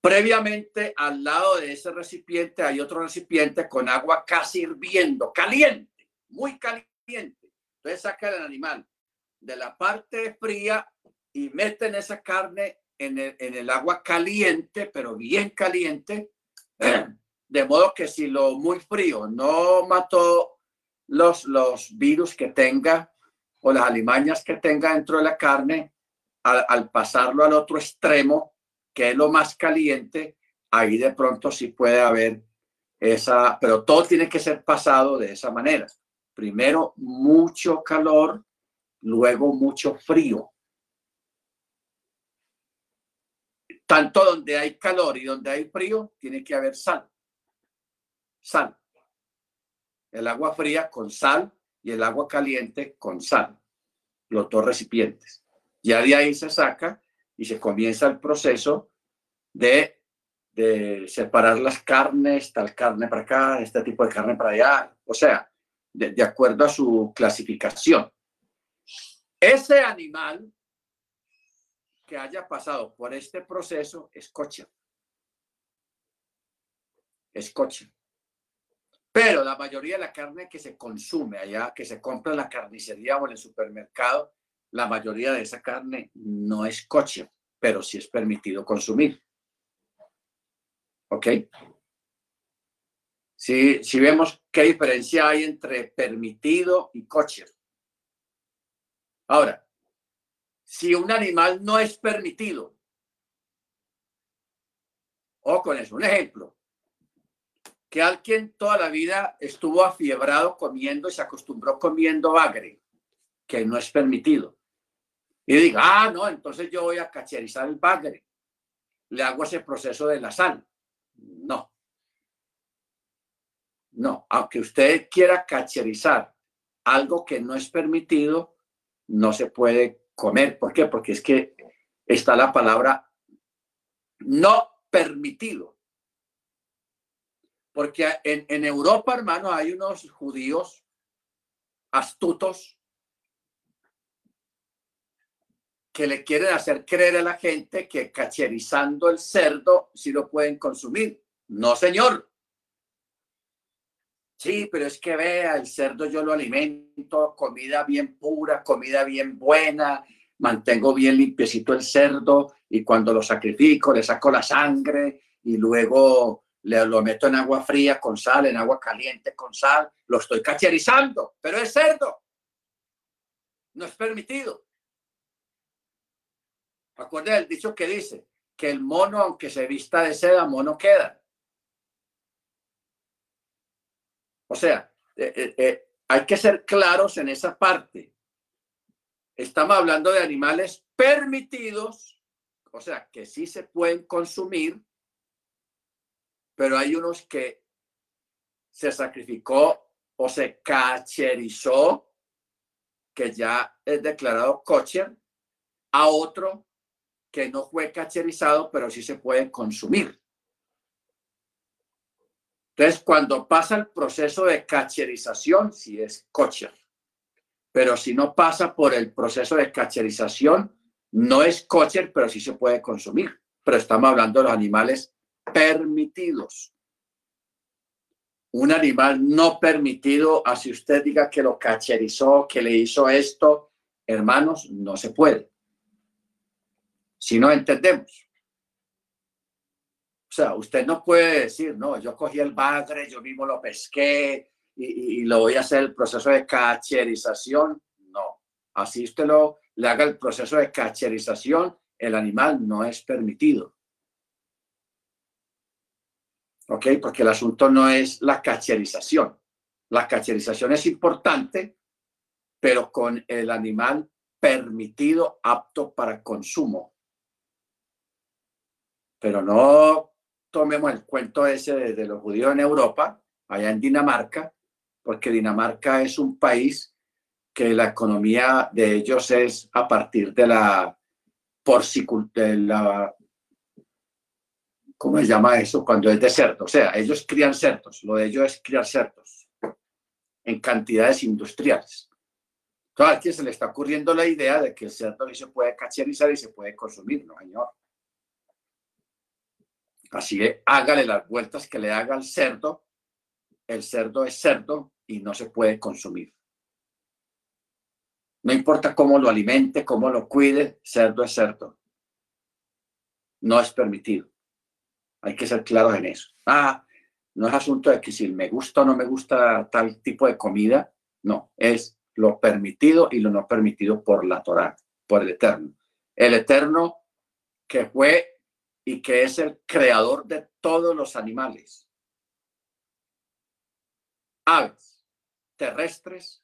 Previamente, al lado de ese recipiente hay otro recipiente con agua casi hirviendo, caliente, muy caliente. Entonces saca el animal de la parte fría y meten esa carne en el, en el agua caliente, pero bien caliente, de modo que si lo muy frío no mató los, los virus que tenga o las alimañas que tenga dentro de la carne, al, al pasarlo al otro extremo, que es lo más caliente, ahí de pronto sí puede haber esa, pero todo tiene que ser pasado de esa manera. Primero mucho calor, luego mucho frío. Tanto donde hay calor y donde hay frío, tiene que haber sal. Sal. El agua fría con sal y el agua caliente con sal. Los dos recipientes. Ya de ahí se saca y se comienza el proceso de, de separar las carnes, tal carne para acá, este tipo de carne para allá, o sea, de, acuerdo a su clasificación. Ese animal que haya pasado por este proceso es coche. Es coche. Pero la mayoría de la carne que se consume allá, que se compra en la carnicería o en el supermercado, la mayoría de esa carne no es coche, pero sí es permitido consumir. ¿Ok? Si, vemos qué diferencia hay entre permitido y coche. Ahora, si un animal no es permitido, o con eso, un ejemplo, que alguien toda la vida estuvo afiebrado comiendo y se acostumbró comiendo bagre, que no es permitido y diga, ah, no, entonces yo voy a cacherizar el bagre. Le hago ese proceso de la sal. No. No, aunque usted quiera cacherizar algo que no es permitido, no se puede comer. ¿Por qué? Porque es que está la palabra no permitido. Porque en, en Europa, hermano, hay unos judíos astutos que le quieren hacer creer a la gente que cacherizando el cerdo sí lo pueden consumir. No, señor. Sí, pero es que vea, el cerdo yo lo alimento, comida bien pura, comida bien buena, mantengo bien limpiecito el cerdo y cuando lo sacrifico le saco la sangre y luego le, lo meto en agua fría con sal, en agua caliente con sal, lo estoy cacherizando, pero es cerdo. No es permitido. Acuérdense el dicho que dice que el mono, aunque se vista de seda, mono queda. O sea, eh, eh, eh, hay que ser claros en esa parte. Estamos hablando de animales permitidos, o sea, que sí se pueden consumir, pero hay unos que se sacrificó o se cacherizó, que ya es declarado kosher, a otro que no fue cacherizado, pero sí se puede consumir. Entonces, cuando pasa el proceso de cacherización, sí es kosher. Pero si no pasa por el proceso de cacherización, no es kosher, pero sí se puede consumir. Pero estamos hablando de los animales permitidos. Un animal no permitido, así usted diga que lo cacherizó, que le hizo esto, hermanos, no se puede. Si no entendemos. Sea, usted no puede decir, no, yo cogí el bagre, yo mismo lo pesqué y, y, lo voy a hacer el proceso de cacherización. No, así usted lo le haga el proceso de cacherización, el animal no es permitido. ¿Ok? Porque el asunto no es la cacherización. La cacherización es importante, pero con el animal permitido, apto para consumo. Pero no tomemos el cuento ese de, de los judíos en Europa, allá en Dinamarca, porque Dinamarca es un país que la economía de ellos es a partir de la porcicultura, la ¿cómo se llama eso? Cuando es de cerdo. O sea, ellos crían cerdos, lo de ellos es criar cerdos en cantidades industriales. Entonces, aquí se le está ocurriendo la idea de que el cerdo se puede cacherizar y se puede consumir, no, señor. Así que hágale las vueltas que le haga al cerdo. El cerdo es cerdo y no se puede consumir. No importa cómo lo alimente, cómo lo cuide, cerdo es cerdo. No es permitido. Hay que ser claros en eso. Ah, no es asunto de que si me gusta o no me gusta tal tipo de comida. No, es lo permitido y lo no permitido por la Torá, por el Eterno. El Eterno que fue y que es el creador de todos los animales. Aves, terrestres,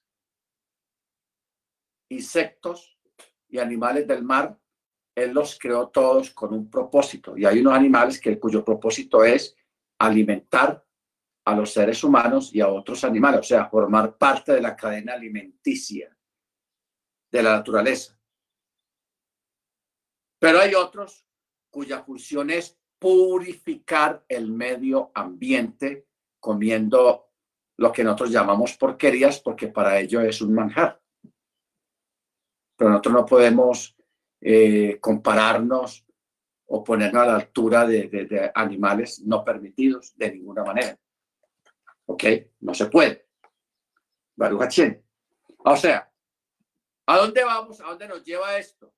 insectos y animales del mar él los creó todos con un propósito. Y hay unos animales que, cuyo propósito es alimentar a los seres humanos y a otros animales, o sea, formar parte de la cadena alimenticia de la naturaleza. Pero hay otros cuya función es purificar el medio ambiente comiendo lo que nosotros llamamos porquerías, porque para ello es un manjar. Pero nosotros no podemos eh, compararnos o ponernos a la altura de, animales no permitidos de ninguna manera. ¿Ok? No se puede. Baruch O sea, ¿a dónde vamos? ¿A dónde nos lleva esto?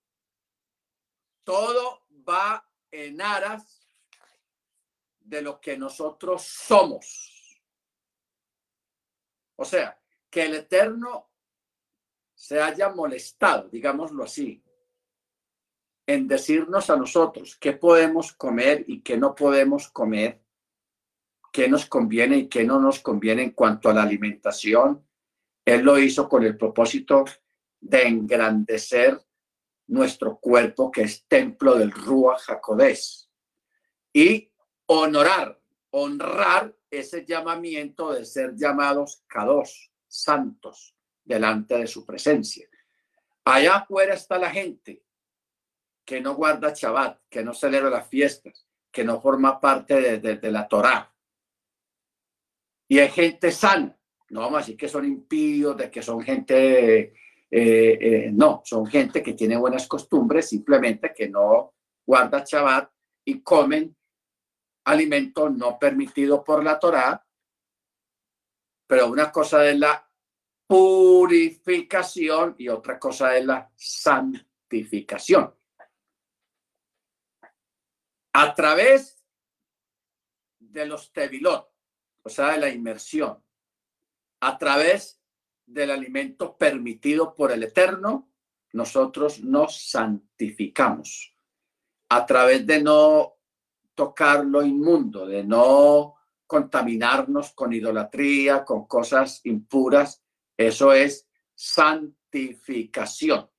Todo va en aras de lo que nosotros somos. O sea, que el Eterno se haya molestado, digámoslo así, en decirnos a nosotros qué podemos comer y qué no podemos comer, qué nos conviene y qué no nos conviene en cuanto a la alimentación. Él lo hizo con el propósito de engrandecer nuestro cuerpo, que es templo del Rúa Jacodés, y honorar, honrar ese llamamiento de ser llamados Kadosh, santos, delante de su presencia. Allá afuera está la gente que no guarda Shabbat, que no celebra las fiestas, que no forma parte de, la Torá. Y hay gente sana. No vamos a decir que son impíos, de que son gente, eh, eh, no, son gente que tiene buenas costumbres, simplemente que no guarda Shabbat y comen alimento no permitido por la Torá. Pero una cosa es la purificación y otra cosa es la santificación. A través de los tevilot, o sea, de la inmersión, a través del alimento permitido por el Eterno, nosotros nos santificamos. A través de no tocar lo inmundo, de no contaminarnos con idolatría, con cosas impuras, eso es santificación,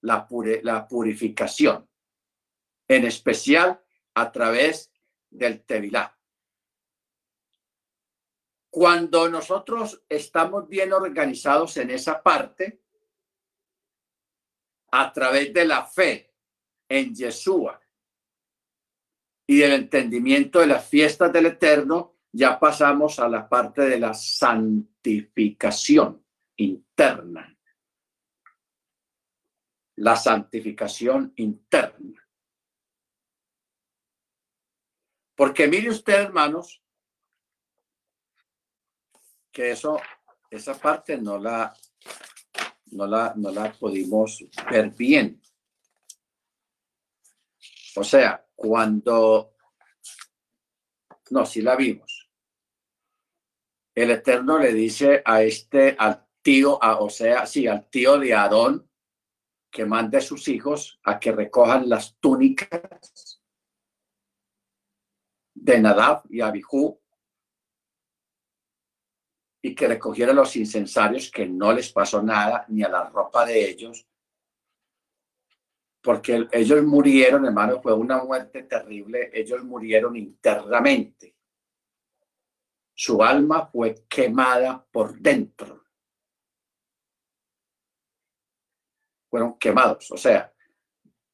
la, la purificación, en especial a través del Tevilá. Cuando nosotros estamos bien organizados en esa parte, a través de la fe en Yeshua y el entendimiento de las fiestas del Eterno, ya pasamos a la parte de la santificación interna. La santificación interna. Porque mire usted, hermanos, que eso, esa parte no la, no la, no la pudimos ver bien. O sea, cuando, no, si la vimos. El Eterno le dice a este, al tío, a, o sea, sí, al tío de Aarón, que mande a sus hijos a que recojan las túnicas de Nadab y Abihu y que recogieran los incensarios, que no les pasó nada ni a la ropa de ellos, porque ellos murieron, hermano, fue una muerte terrible, ellos murieron internamente. Su alma fue quemada por dentro. Fueron quemados, o sea,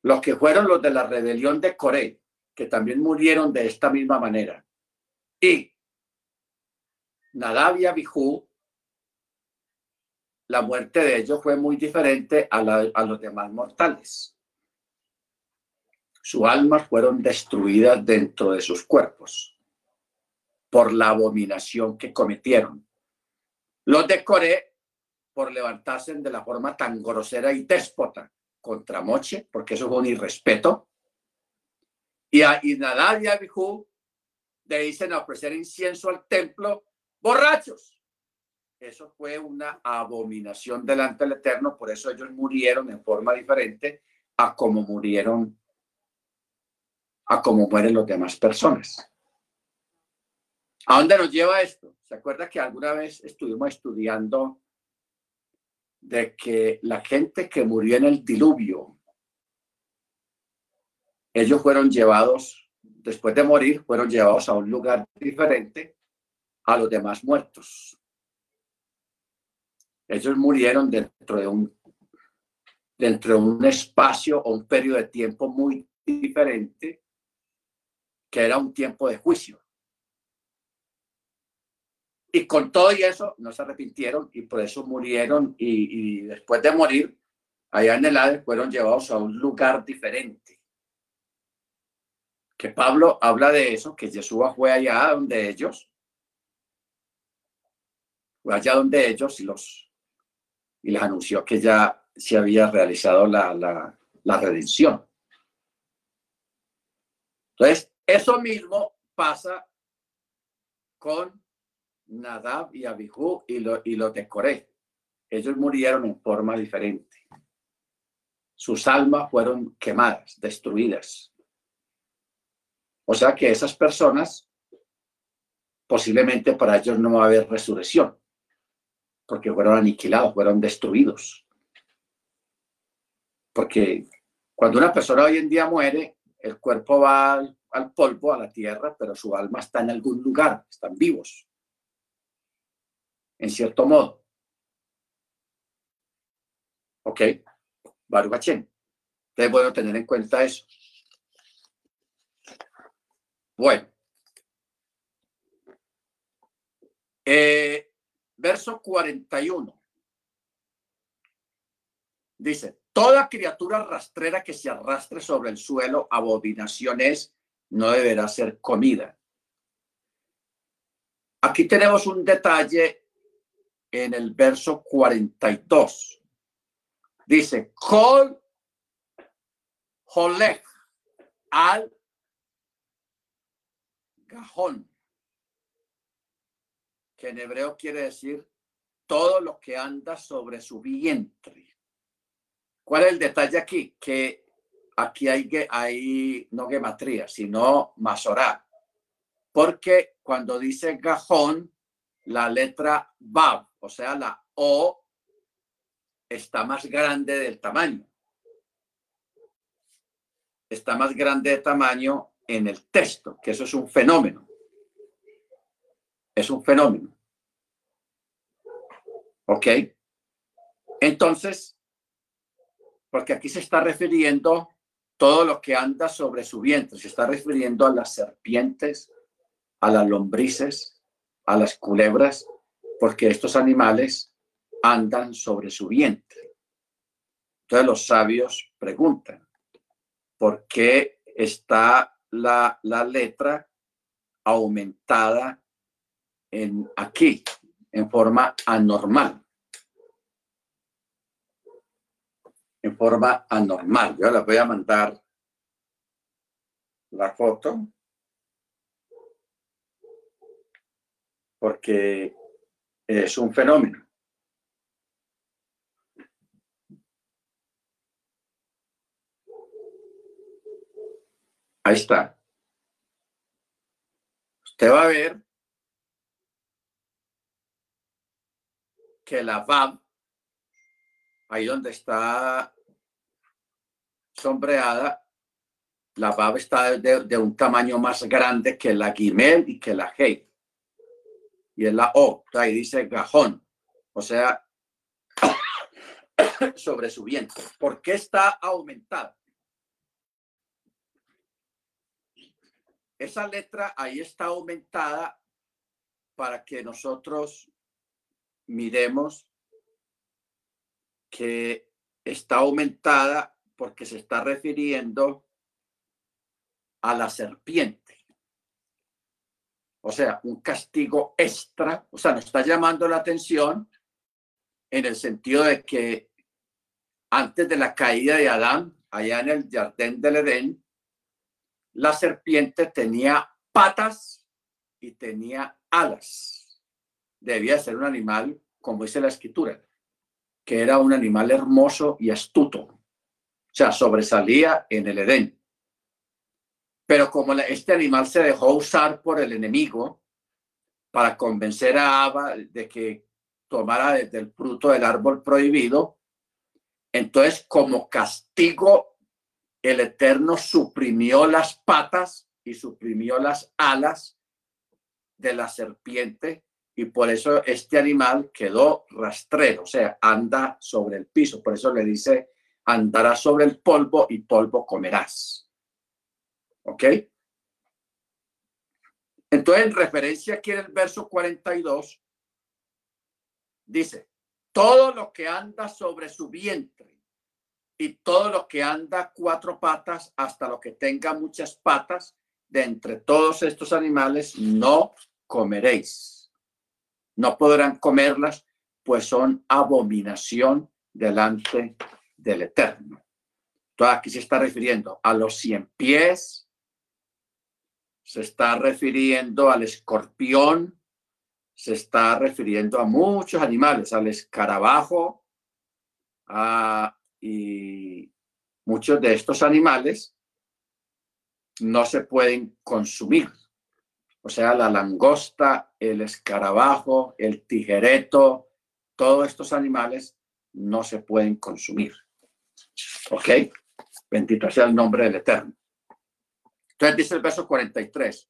los que fueron los de la rebelión de Coré, que también murieron de esta misma manera. Y Nadab y la muerte de ellos fue muy diferente a, a los demás mortales. Sus almas fueron destruidas dentro de sus cuerpos por la abominación que cometieron. Los de Coré por levantarse de la forma tan grosera y déspota contra Moche, porque eso fue un irrespeto. Y a Nadab y Abihu le dicen a ofrecer incienso al templo borrachos. Eso fue una abominación delante del Eterno, por eso ellos murieron en forma diferente a como murieron, a como mueren las demás personas. ¿A dónde nos lleva esto? ¿Se acuerda que alguna vez estuvimos estudiando de que la gente que murió en el diluvio, ellos fueron llevados, después de morir, fueron llevados a un lugar diferente a los demás muertos. Ellos murieron dentro de un, dentro de un espacio o un periodo de tiempo muy diferente, que era un tiempo de juicio. Y con todo y eso no se arrepintieron y por eso murieron y, después de morir, allá en el Hades fueron llevados a un lugar diferente. Que Pablo habla de eso, que Jesús fue allá donde ellos allá donde ellos y, los, y les anunció que ya se había realizado la, la, redención. Entonces, eso mismo pasa con Nadab y Abihu y, lo, y los de Coré. Ellos murieron en forma diferente. Sus almas fueron quemadas, destruidas. O sea que esas personas, posiblemente para ellos no va a haber resurrección porque fueron aniquilados, fueron destruidos. Porque cuando una persona hoy en día muere, el cuerpo va al, polvo, a la tierra, pero su alma está en algún lugar, están vivos, en cierto modo. ¿Ok? Baruch Entonces, bueno tener en cuenta eso. Bueno. Eh, verso 41. Dice, toda criatura rastrera que se arrastre sobre el suelo, abominaciones, no deberá ser comida. Aquí tenemos un detalle en el verso 42. Dice, Kol Holech al Gajón, que en hebreo quiere decir todo lo que anda sobre su vientre. ¿Cuál es el detalle aquí? Que aquí hay, hay no gematría, sino masorá. Porque cuando dice gajón, la letra Bab, o sea, la O, está más grande del tamaño. Está más grande de tamaño en el texto, que eso es un fenómeno. Es un fenómeno. ¿Ok? Entonces, porque aquí se está refiriendo todo lo que anda sobre su vientre, se está refiriendo a las serpientes, a las lombrices, a las culebras, porque estos animales andan sobre su vientre. Entonces los sabios preguntan, ¿por qué está la, la letra aumentada en aquí, en forma anormal? En forma anormal. Yo les voy a mandar la foto. Porque es un fenómeno. Ahí está. Usted va a ver que la VAB, ahí donde está sombreada, la VAB está de, un tamaño más grande que la Gimel y que la G. Y es la O, ahí dice gajón, o sea, sobre su vientre. ¿Por qué está aumentada? esa letra ahí está aumentada para que nosotros miremos que está aumentada porque se está refiriendo a la serpiente. O sea, un castigo extra, o sea, nos está llamando la atención en el sentido de que antes de la caída de Adán, allá en el jardín del Edén, la serpiente tenía patas y tenía alas. Debía ser un animal, como dice la escritura, que era un animal hermoso y astuto. O sea, sobresalía en el Edén. Pero como este animal se dejó usar por el enemigo para convencer a Abba de que tomara desde el fruto del árbol prohibido, entonces como castigo el Eterno suprimió las patas y suprimió las alas de la serpiente y por eso este animal quedó rastrero, o sea, anda sobre el piso. Por eso le dice, andarás sobre el polvo y polvo comerás. ¿Ok? Entonces, en referencia aquí en el verso 42, dice, todo lo que anda sobre su vientre y todo lo que anda cuatro patas hasta lo que tenga muchas patas, de entre todos estos animales no comeréis. No podrán comerlas, pues son abominación delante del Eterno. Todo aquí se está refiriendo a los cien pies, se está refiriendo al escorpión, se está refiriendo a muchos animales, al escarabajo, y muchos de estos animales no se pueden consumir. O sea, la langosta, el escarabajo, el tijereto, todos estos animales no se pueden consumir. ¿Ok? Bendito sea el nombre del Eterno. Entonces dice el verso 43,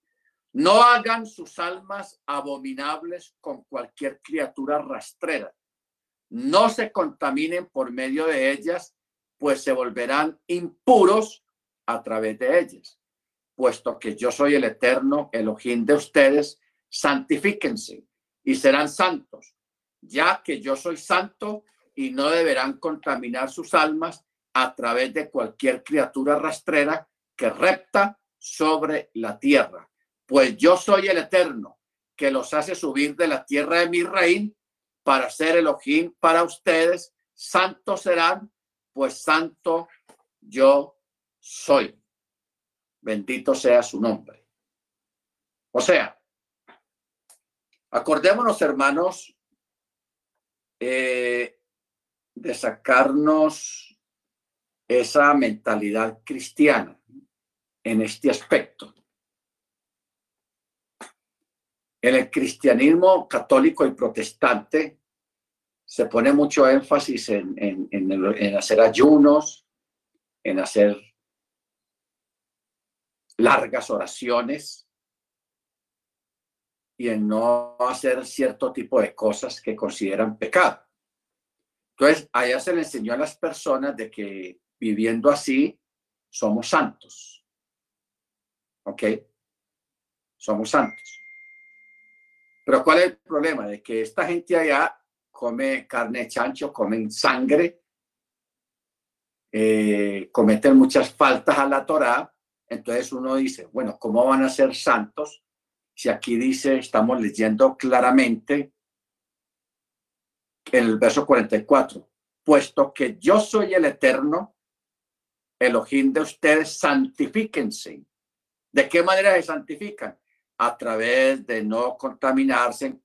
no hagan sus almas abominables con cualquier criatura rastrera no se contaminen por medio de ellas, pues se volverán impuros a través de ellas. Puesto que yo soy el eterno Elohim de ustedes, santifíquense y serán santos, ya que yo soy santo y no deberán contaminar sus almas a través de cualquier criatura rastrera que repta sobre la tierra. Pues yo soy el eterno que los hace subir de la tierra de mi reino para ser Elohim para ustedes, santos serán, pues santo yo soy. Bendito sea su nombre. O sea, acordémonos, hermanos, eh, de sacarnos esa mentalidad cristiana en este aspecto. En el cristianismo católico y protestante se pone mucho énfasis en, en hacer ayunos, en hacer largas oraciones y en no hacer cierto tipo de cosas que consideran pecado. Entonces, allá se le enseñó a las personas de que viviendo así somos santos. ¿Ok? Somos santos. Pero ¿cuál es el problema? De que esta gente allá come carne de chancho, comen sangre, eh, cometen muchas faltas a la Torá. Entonces uno dice, bueno, ¿cómo van a ser santos? Si aquí dice, estamos leyendo claramente en el verso 44, puesto que yo soy el eterno, el ojín de ustedes, santifíquense. ¿De qué manera se santifican? A través de no contaminarse